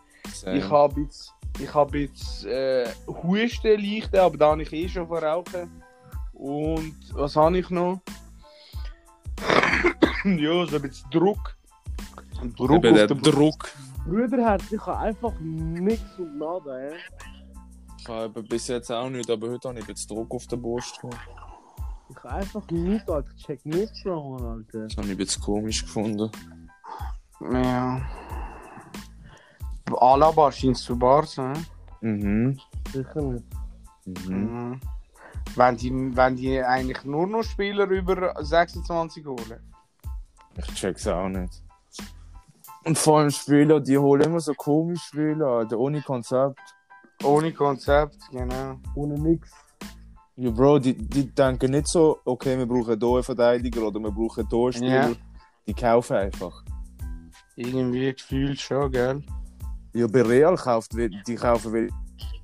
Ich habe jetzt, ich habe jetzt äh, Husten leichte, aber da habe ich eh schon verrauchen. Und was habe ich noch? ja, so ein bisschen Druck. Druck Eben auf der. Druck. Brüderherz, ich habe einfach nix und nada, ey. Ich habe bis jetzt auch nicht, aber heute habe ich jetzt Druck auf der Brust gehabt. Ich habe einfach nichts, Alter. Ich check nichts, Bro, Alter. Das habe ich jetzt komisch gefunden. Ja. Alaba scheint zu Barca, ne? Mhm. Sicher nicht. Mhm. Mhm. Wenn die, wenn die eigentlich nur noch Spieler über 26 holen. Ich check's auch nicht. Und vor allem Spieler, die holen immer so komisch Spieler, Alter, ohne Konzept. Ohne Konzept, genau. Ohne nix. Ja, Bro, die, die denken nicht so, okay, wir brauchen hier einen Verteidiger oder wir brauchen hier einen Spieler. Ja. Die kaufen einfach. Irgendwie gefühlt schon, gell? Ja, bei Real kauft, die kaufen we-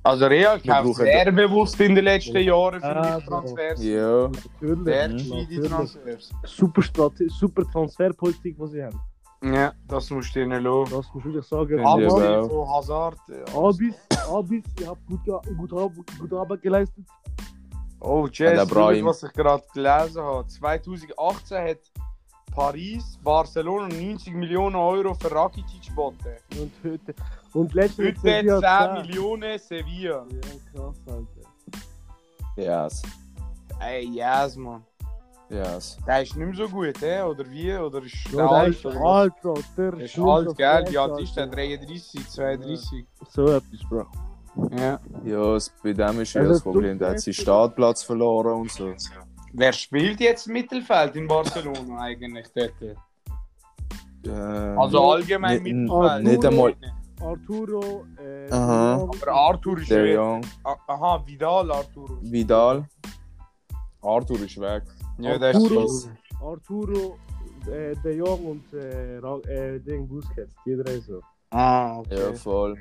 Also Real kauft sehr bewusst in den letzten Jahren für Ah, mich Transfers. Ja. Natürlich. Sehr gescheite. Transfers. Super, Strate super Transferpolitik, die sie haben. Ja, das musst du ihnen lassen. Das muss ich wirklich sagen. Ja, aber- von Hazard. ja. Abis, Abis, ihr habt gut, gut, gute Arbeit geleistet. Oh, Ja, Jess, was ich gerade gelesen habe. 2018 hat Paris Barcelona 90 Millionen Euro für Rakitic geboten. Und heute. Und letztes Heute Sevilla 10 10. Millionen Sevilla. Ja, krass, Alter. Yes. Ey, yes, man. Yes. Der ist nicht mehr so gut, hä? Oder wie? Oder ist der Ja, der alt? ist Oder alt, Bro. Der Der ist alt, so gell? Wie alt ist der? Alter. 33, 32? So etwas, Bro. Ja. Ja, bei dem ist ja Also, das Problem, der hat seinen Startplatz verloren und so. Wer spielt jetzt Mittelfeld in Barcelona eigentlich dort? Ähm, Also allgemein nicht- Mittelfeld. nicht einmal- Arturo, äh, Aha. Aber Arthur ist Der weg. Young, Ah, Aha, Vidal, Arthur. Vidal. Arthur ist weg. Ja, der ist Arturo. krass. Arturo, äh, De Jong und äh, äh, Ding Busquets. Die drei so. Ah, okay. Ja, voll.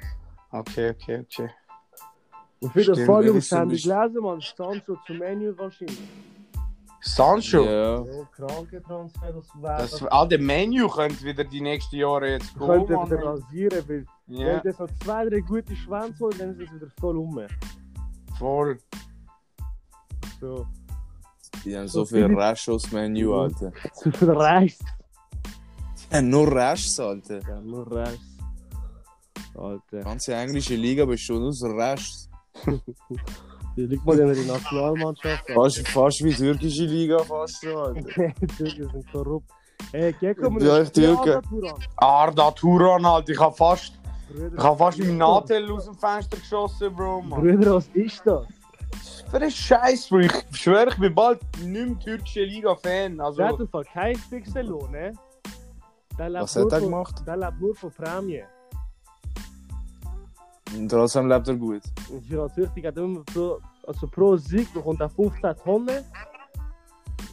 Okay, okay, okay. Und für das Stimmt, Fall, wenn Jungs, ich so haben die gelesen, man. Sancho zum Menu wahrscheinlich. Sancho? Ja. Ja, kranke Transfer, das wäre. Das, ah, der Menu könnte wieder die nächsten Jahre jetzt kommen. könnte wieder rasieren, weil Ja, wenn das noch zwei, drei gute Schwänze holt, dann ist es wieder voll um. voll. So, Die haben So so viel Rasch aus Menü, Alter. zu viel Reis. Die haben nur Rasch, Alter. Ja, nur Reis. Alter. Die ganze englische Liga besteht nur aus Rasch. Hier liegt mal in der Nationalmannschaft. Fast, fast wie türkische Liga, fast. Die Türken sind korrupt. Hey, geh komm, Ja, ich Türke. Arda Turan halt, ich hab fast, Brüder, ich hab fast meinen Nadel aus dem Fenster geschossen, Bro, Mann. Brüder, was ist das? Für ein Scheiß, Bro. Ich schwöre, ich bin bald nicht mehr türkische Liga-Fan. Der hat Also, im Fall kein Fixelo, ne? Der lebt Was hat nur er gemacht? Der lebt nur von Prämie. Und trotzdem lebt er gut. Und für als wichtig hat er immer pro, also pro Sieg bekommt er 15 Tonnen.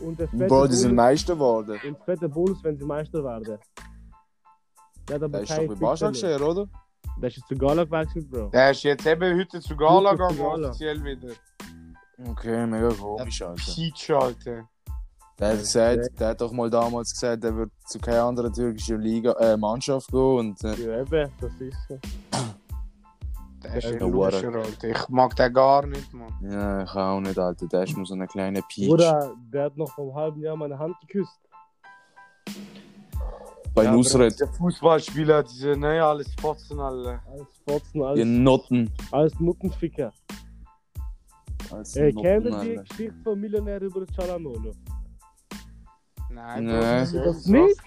Und der fette Bro, die sind Meister geworden. Und fette Bonus, wenn sie Meister werden. Der hat aber Der ist doch kein bei Fixelo. Başakşehir, oder? Der ist jetzt zu Gala gewechselt, Bro. der ist jetzt eben heute zu Gala gegangen, offiziell wieder. Okay, mega komisch, Alter. Peach, Alter. Der hat, gesagt, der hat doch mal damals gesagt, er wird zu keiner anderen türkischen Liga, äh, Mannschaft gehen und äh, Ja, eben, das ist so. Der ist ein. Luscher, Alter. Ich mag den gar nicht, Mann. ja, ich auch nicht, Alter. Der ist nur so eine kleine Peach. Oder der hat noch vor einem halben Jahr meine Hand geküsst. Bei Ja, Nusret, Der Fußballspieler, diese, ne, alles Fotzen, alle. Alles Fotzen, die alles, Noten. alles Nuttenficker. Als Ey, ihr die. Geschichte vom Millionär über Cialanolo? Nein, Nee. Bro. Das nicht?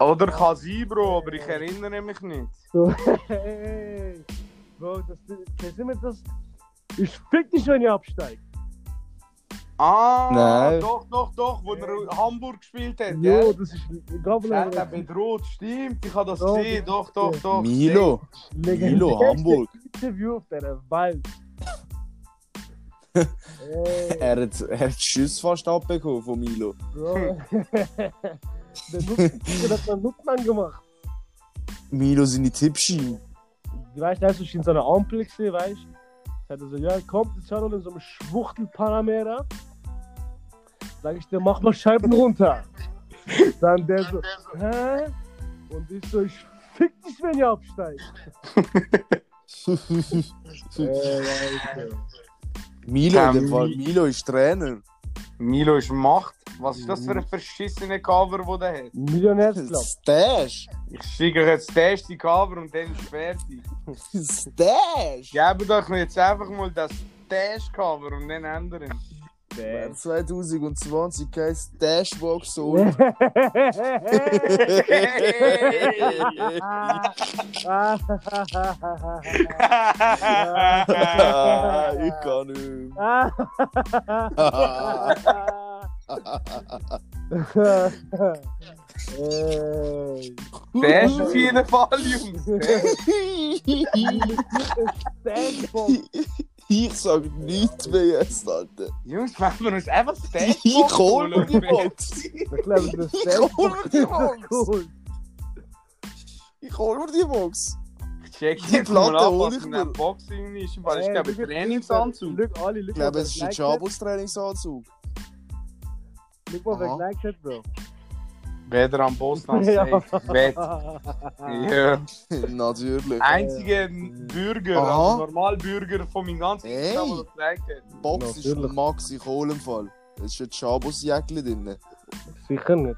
Oder kann sein, Bro, aber ich erinnere mich nicht. So, hey, Bro, das, kennst du mir das? Ich fick dich, wenn ihr absteigt. Ah, Nein. doch, doch, doch, wo er Hamburg gespielt hat, Jo, gell? das ist Gabel. hat er bedroht, stimmt, ich habe das Doch, gesehen, doch, doch, doch. Milo. Milo, Hamburg. Interview auf der Wald. Er hat, er hat Schuss fast abbekommen von Milo. Bro. der Nutzen, hat man Nutzen gemacht. Milo seine Tippschein. Weißt, du schon in so einer Ampel gesehen, weißt du? Sagt er so, ja, kommt jetzt schon in so einem Schwuchtel Panamera. Sag ich dir, mach mal Scheiben runter. Dann der so, hä? Und ich so, ich fick dich, wenn ihr absteigt. Alter. Milo, Ja, in dem Fall, Mi- Milo ist Trainer. Milo ist Macht. Was ist das für ein verschissener Cover, wo der hat? Millionärsclub. Stash. Ich schicke euch jetzt das erste Cover und dann ist fertig. Stash. Gebt doch jetzt einfach mal das Dash-Cover und dann ändern. Wer 2020 kein Stashbox holt. ich kann nicht. Auf jeden Fall, Jungs. Stashbox. Ich sag nichts mehr jetzt, Alter. Jungs, machen wir uns einfach Dash. Ich hol mir die Box. Ich glaube, das Ich hol mir die Box. Ich hol mir die Box. Ich check Die Platte hol ich mir. Boxing ist. Weil ich Ey, glaube, Trainingsanzug. Ich glaube, es ist ein. Chabos-Trainingsanzug. Look mal, wer geliked hat, Bro. Weder am Boston Ja. Wett. Ja. Natürlich. Einziger Bürger, Aha. also Normalbürger von meinem ganzen Ey. Instagram, der das hat. Box ist Natürlich. Max, ich hol im Fall. Es ist ein Chabos-Jäckli drin. Sicher nicht.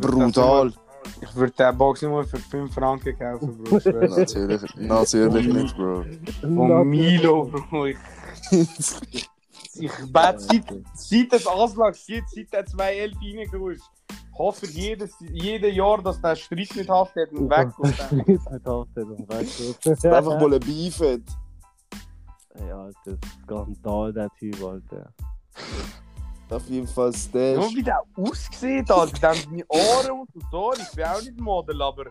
Brutal. Ich würde den Box nur für 5 Franken kaufen, Bro. Natürlich, natürlich nicht, Bro. Von Milo, Bro. Ich, ich bete, seit, seit es Aslax gibt, seit der 211 reingekommen ist, hoffe ich jedes, jedes Jahr, dass der Streit nicht haftet und. Streit Haftung, weißt du. Einfach mal ein Beef hat. Ey, Alter, Skandal, der Typ, Alter. Auf jeden Fall Nur Stash. wie der aussieht, Alter. Dann meine Ohren und so. Ich bin auch nicht Model, aber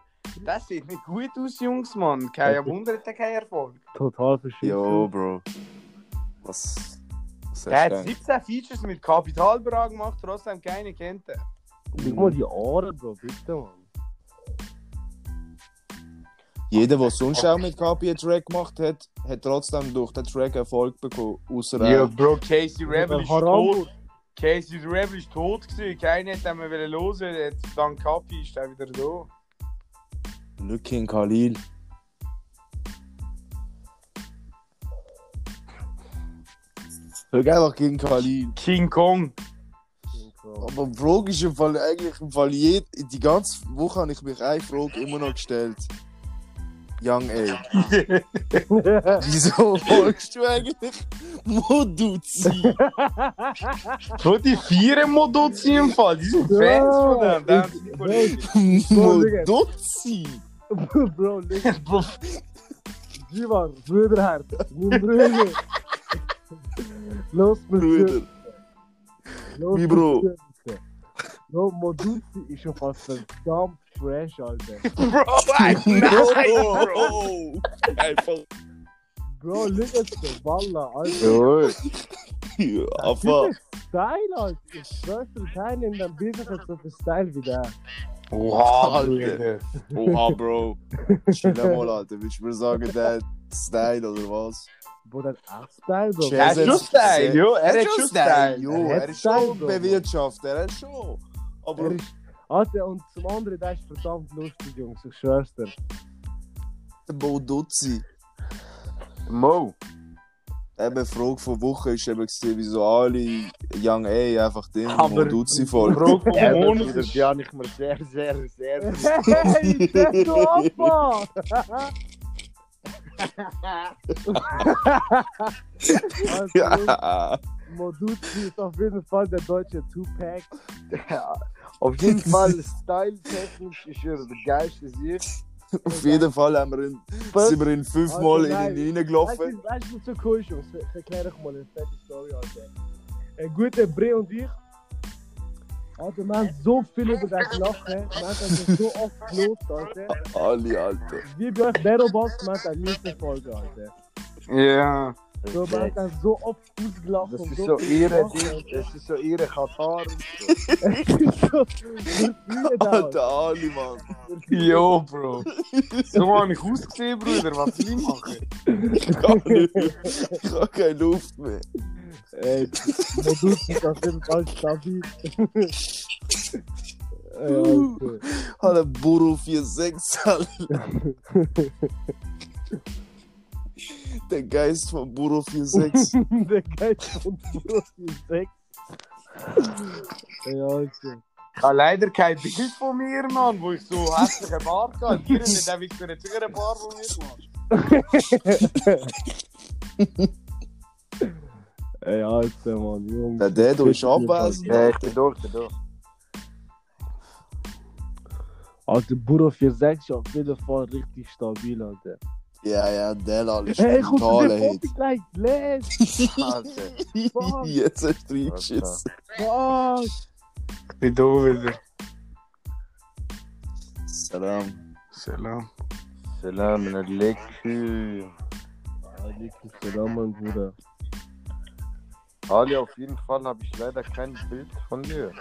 das sieht nicht gut aus, Jungs, Mann. Kein Wunder, hat er keinen Erfolg. Total verschissen. Jo, Bro. Was? Was Der du hat gedacht? 17 Features mit Kapitalbra gemacht, trotzdem keine kennt er. Guck mal die Ohren, Bro, bitte, Mann. Jeder, der sonst auch mit KP einen Track gemacht hat, hat trotzdem durch den Track Erfolg bekommen. Außer Ja. Bro, Casey Rebel ist tot. Casey Rebel ist tot gewesen. Keiner hat ihn mehr hören. Jetzt dank Kapi ist er wieder da. Look King Khalil. Hör einfach gegen Khalil. King Kong. Aber die Frage ist im Fall eigentlich im Fall jed die ganze Woche habe ich mich eine Frage immer noch gestellt. Young A. Wieso folgst du eigentlich Moduzi? Bro, die vier Modozi im Fall. Die sind Fans von dem. Moduzi? Bro, Bro, Jivan, Brüderherz, mein Bruder. Los mit Brüder. Los Wie mit Bro? Bro, Moduzi ist schon fast verdammt fresh, Alter. Bro, ein Nein, Bro. Einfach. Bro, look at the Walla, Alter. Ja, aber. ist Style, Alter. Ich schwör's dir, keiner in deinem Business hat so viel Style wie der. Oha, Alter. Oha, Bro. Chill mal, Alter. Willst du mir sagen, der Style oder was? Bro, der hat Style, Bro. Er hat schon Style, jo. Er hat schon Style. Jo, Er hat ist schon bewirtschaftet. Er hat schon. Aber Er ist, Alter, und zum anderen, der ist verdammt lustig, Jungs. Ich schwör's dir. der Moduzi. Mo. Eben, Frage von Woche ist eben wieso alle Young A einfach den Aber- Moduzi folgen. Vom Ja, Monat das ist... die habe ich mir sehr, sehr, sehr. Hey, der du Opfer! also, Ja. Moduzi ist auf jeden Fall der deutsche Tupac. Auf jeden Fall, style-technisch ist er der geilste Sieg. Auf jeden Fall haben wir ihn, sind wir ihn fünfmal Alter, in ihn reingelaufen. weißt du, was so cool ist? Ich erkläre euch mal eine fette Story, Alter. Ein guter Bre und ich, Alter, wir haben so viel über das gelacht, wir haben das so oft gelost, Alter. Alle, Alter. Wie bei euch Battlebox, wir haben eine nächste Folge, Alter. Ja. So, wir haben das so oft ausgelacht Das und ist so so viel ihre gelacht, Ding, das ist so ihre Katar. und so. Es ist so, wir fühlen das. Alter, Ali, Mann. Jo, Bro. So habe ich ausgesehen, Bruder. Was soll ich machen? Ich kann nicht. Ich habe keine Luft mehr. Ey, Modus ist auf jeden Fall stabil. Ey, Alter. Hat ein Buru 46 Alter. Der Geist von Buro 46. Der Geist von Profi 6. Ey, Alter. Ich habe leider kein Bild von mir, Mann, wo ich so hässliche Bart habe. Hier nicht, der Victor hat sogar eine Bart von mir gemacht. Ey, Alter, Mann, Junge. Der Dedo ist abwesend. Ja, ich bin durch, bin durch. Alter, Buro 4-6 ist auf jeden Fall richtig stabil, Alter. Ja, ja, Delal ist Hey, ein dir, Hit. Gleich, les! Alter. Jetzt hast du reingeschissen. Was? Ich bin da wieder. Salam. Salam. Salam alaikum. Alaikum Salam, mein Bruder. Ali, auf jeden Fall habe ich leider kein Bild von dir.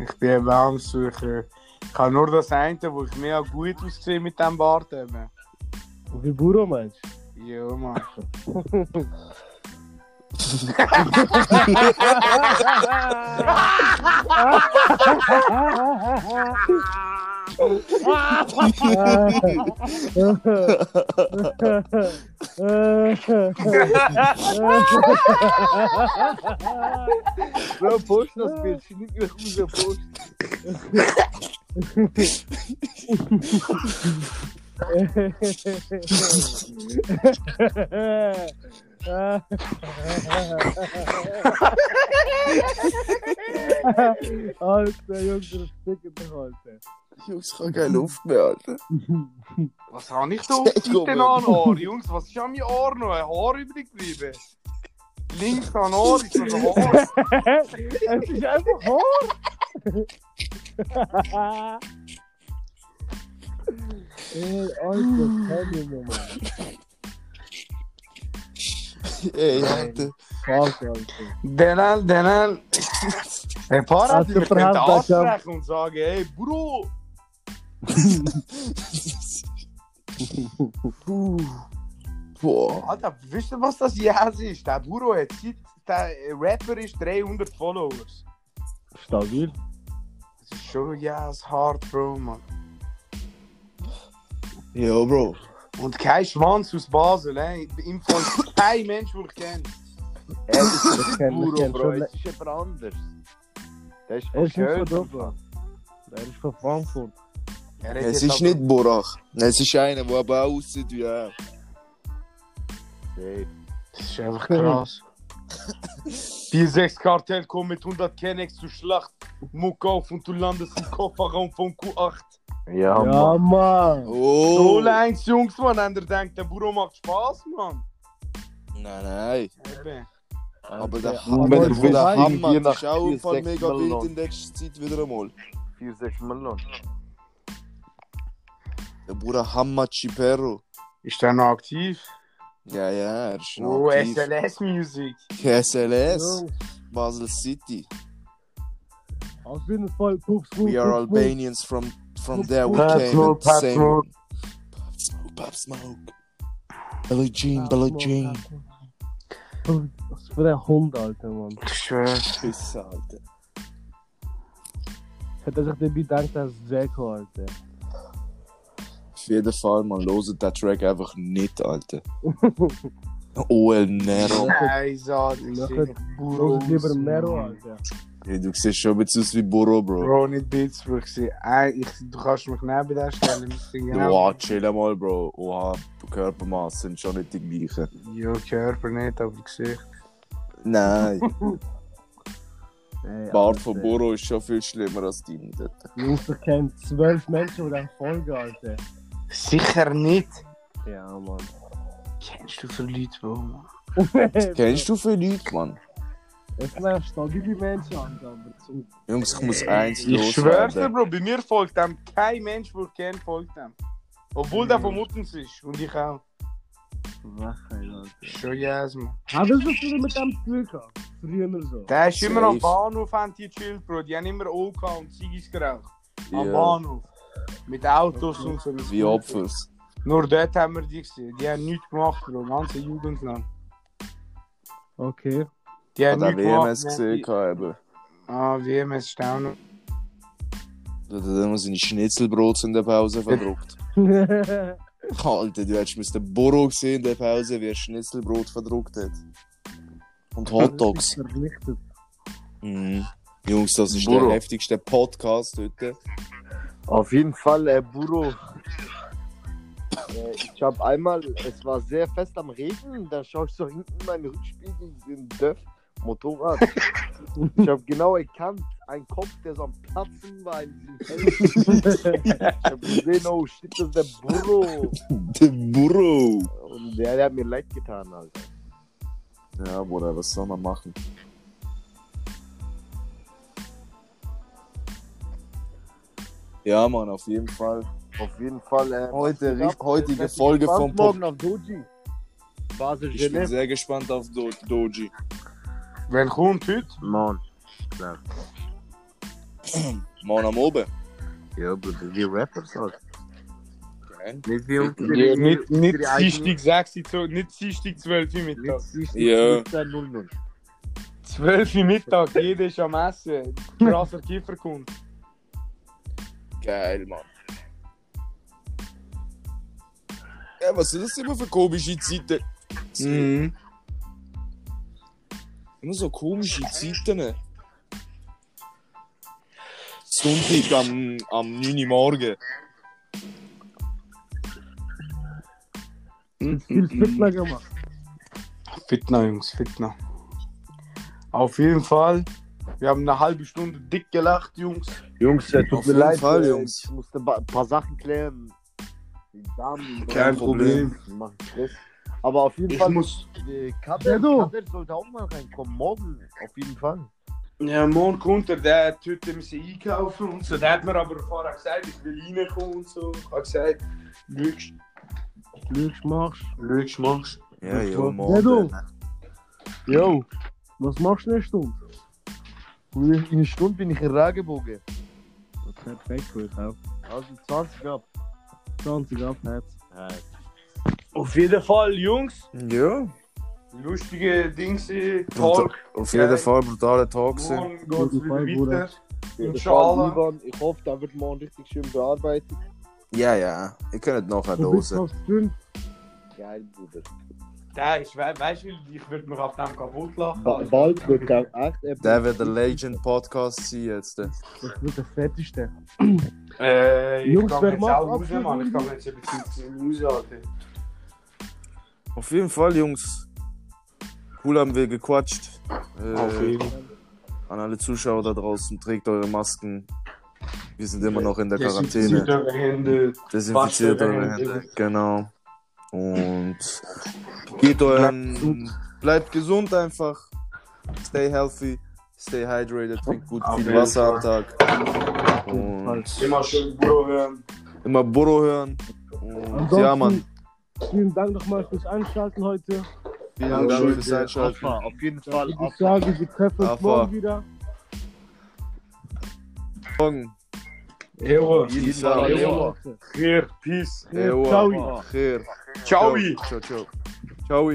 Ich bin eben am Suchen. Ich habe nur das eine, wo ich mega gut aussehe mit diesem Bart. Eben. Wie Buro meinst Ja, Mann. Bro, post das Bild, schnitt mich raus, post. Alter, Junge, das Stück doch, Alter. Jungs, ich habe keine Luft mehr, Alter. Was habe ich da auf den. Ohr? Jungs, was ist an meinem Ohr noch? Ein Haar übrig geblieben? Links an Ohr ist noch ein Haar. es ist einfach Haar! Ey, Alter, kenn ich noch mal. Ey, Alter. Fuck, Alter. Denel, Denel. Ein paar hat Also, mich könnte ansprechen und sagen, hey, Bro. Boah. Alter, wisst ihr, was das Jäs ist? Der Buro hat seit der Rapper ist 300 Followers. Stabil. Das ist schon Jäs hart, Bro, Mann. Ja, Bro. Und kein Schwanz aus Basel, ey. Im Fall kein Mensch, den ich kenne. Er ist Das Buro, kenn Bro, schon. es ist jemand anders. Der ist Er von ist Köln. dort, Er ist von Frankfurt. Er Es ist nicht Borach. Es ist einer, der aber auch aussieht wie er. Hey, Das ist einfach krass. Die sechs Kartell kommen mit 100 Kennex zur Schlacht. Muck auf und du landest im Kofferraum von Q8. Ja, Ja, Mann. Mann. So Oh! eins, Jungs, Mann. Und er denkt, der Buro macht Spaß, Mann. Nein, nein. Eben. Aber der, aber der, Hammer nach ist auch Fall sechs mega wild in letzter Zeit wieder einmal. 4, 6 Millionen. Der Bruder Hammer Cipero. Ist der noch aktiv? Ja, ja, er ist noch Oh, aktiv. SLS Music. SLS. Basel City. Auf jeden Fall, Puff, Puff, We are. Albanians from, from there we Pop came. Smoke, and Pop same- Smoke. Pop Smoke, Pop Smoke. Billie Jean, Billie Jean. Was für ein Hund, Alter, Mann. Ich schwör. Pisse, Alter. Hätte sich dabei gedacht, dass es Zeko, Alter. Auf jeden Fall, man loset den Track einfach nicht, Alter. OL Nero. Nein, so, ich Nachher- sehe Buro. Los lieber Nero, Alter. Hey, du siehst schon ein bisschen aus wie Burro, Bro. Bro, nicht Beats, Bro. Ich sehe, ey, ich, du kannst mich neben dir stellen. Ich sehe genau. Wow, chill mal, Bro. Oha, Körpermaß sind schon nicht die gleichen. Ja, Körper nicht, aber Gesicht. Nein, Ey, Bart von Burro ist schon viel schlimmer als deine dort. Jungs, ich kenne zwölf Menschen, die dann folgen, Alter. Sicher nicht. Ja, Mann. Kennst du so Leute, Bro, Mann? Kennst du viele Leute, Mann? Es sind einfach stabile Menschen, Alter. Aber zum Jungs, ich muss eins Ich schwör's dir. Bro, bei mir folgt dem kein Mensch, den ich kenne, folgt dem. Obwohl der von Muttens ist. Und ich auch. Schon yes, man. Haben wir so viel mit dem zu tun gehabt? Früher so. Der ist immer am. Bahnhof, haben die chillt, Bro. Die haben immer OK und Ziggis geraucht. Am Ja. Bahnhof. Mit Autos und so. Wie Opfers. Nur dort haben wir die gesehen. Die haben nichts gemacht, Bro. Ganze Jugend lang. Okay. Die haben Hat er nichts gemacht. WMS gesehen, eben. Ah, WMS ist auch noch. Da hat er immer seine Schnitzelbrot in der Pause verdruckt. Alter, du hättest den Burro gesehen in der Pause, wie er Schnitzelbrot verdruckt hat. Und Hotdogs. Vernichtet. Mhm. Jungs, das ist Bro. der heftigste Podcast heute. Auf jeden Fall, äh, Buro. Äh, ich habe einmal, es war sehr fest am Regen, da schaue ich so hinten in meinen Rückspiegel, den Döff, Motorrad. ich habe genau erkannt, ein Kopf, der so am Platzen war in diesem ich habe gesehen, oh shit, das ist der Buro. Der Burro. Und der, der hat mir leid getan, Alter. Ja, Bruder, was soll man machen? Ja, Mann, auf jeden Fall. Auf jeden Fall. Äh, Heute, ab? heutige Folge vom Pop. morgen auf Doji. Basel, Ich bin Genève. sehr gespannt auf Do Doji. Wenn kommt heute? Mann. Morgen am Oben. Ja, Bruder, wie Rappers halt. Geil. Nicht wie. Ja, nicht nicht Dienstag 6 Uhr, zu- nicht Dienstag 12 Uhr Mittag. Ja. 00. 12 Uhr Mittag, jeder ist am Essen. Krasser Kiefer kommt. Geil, Mann. Ja, was sind das immer für komische Zeiten? Mhm. Immer so komische Zeiten. ne? Sonntag am, am 9 Uhr morgen. Viel Fitner gemacht. Fitna, Jungs, Fitna. Auf jeden Fall. Wir haben eine halbe Stunde dick gelacht, Jungs. Jungs, äh, tut Auf mir jeden leid, Fall, äh, Jungs. ich musste ein paar Sachen klären. Die Damen, Kein Problem. Stress. Aber auf jeden Ich Fall, muss. Kader, Ja, du. Kader sollte auch mal reinkommen. Morgen, auf jeden Fall. Ja, morgen kommt er, der hat heute müssen einkaufen und so. Der hat mir aber vorher gesagt, ich will reinkommen und so. Ich habe gesagt, lügst, Glücks machst. lügst, machst. Ja, Ja, jo, Ja, morgen. du. Jo. Was machst du in der Stunde? In einer Stunde bin ich in Ragebogen. Perfekt, für ich auch. Also 20 ab. 20 ab, Herz. Auf jeden Fall, Jungs. Ja, Lustige Dings, Brutal- Talk. auf jeden. Fall brutale Talks. Morgen Guten Fall, wieder Bruder. weiter. Inshallah. Ivan, ich hoffe, da wird morgen richtig schön bearbeitet. Ja, ja, ihr könnt nachher 5. Geil, Bruder. Der, ich we weißt du, ich würde mich auf dem kaputt lachen. Ba bald wird da echt. Der wird der Legend Podcast sein jetzt. Das wird der fettigste. Äh, ich Jungs, kann jetzt auch raus, Mann. Ich kann jetzt ein bisschen raushalten. Auf jeden Fall, Jungs. Cool haben wir gequatscht. Äh, Auf jeden An alle Zuschauer da draußen, trägt eure Masken. Wir sind immer noch in der Desinfiziert Quarantäne. eure Hände. Desinfiziert eure Hände. Hände. Genau. Und geht euren. Bleibt gesund einfach. Stay healthy. Stay hydrated. Trinkt gut Auf viel Wasser am. Tag. Und Immer schön Bro hören. immer Burro hören. Und ja, Mann. Vielen Dank nochmal fürs Einschalten heute. Vielen Dank fürs Einschalten. Alpha, auf jeden Fall. Ich Alpha. sage, wir treffen uns morgen wieder. Morgen. Ewa. Ewa. Hier, peace. Ewa. Ciao. Khair. Ciao. Ciao, ciao. Ciao.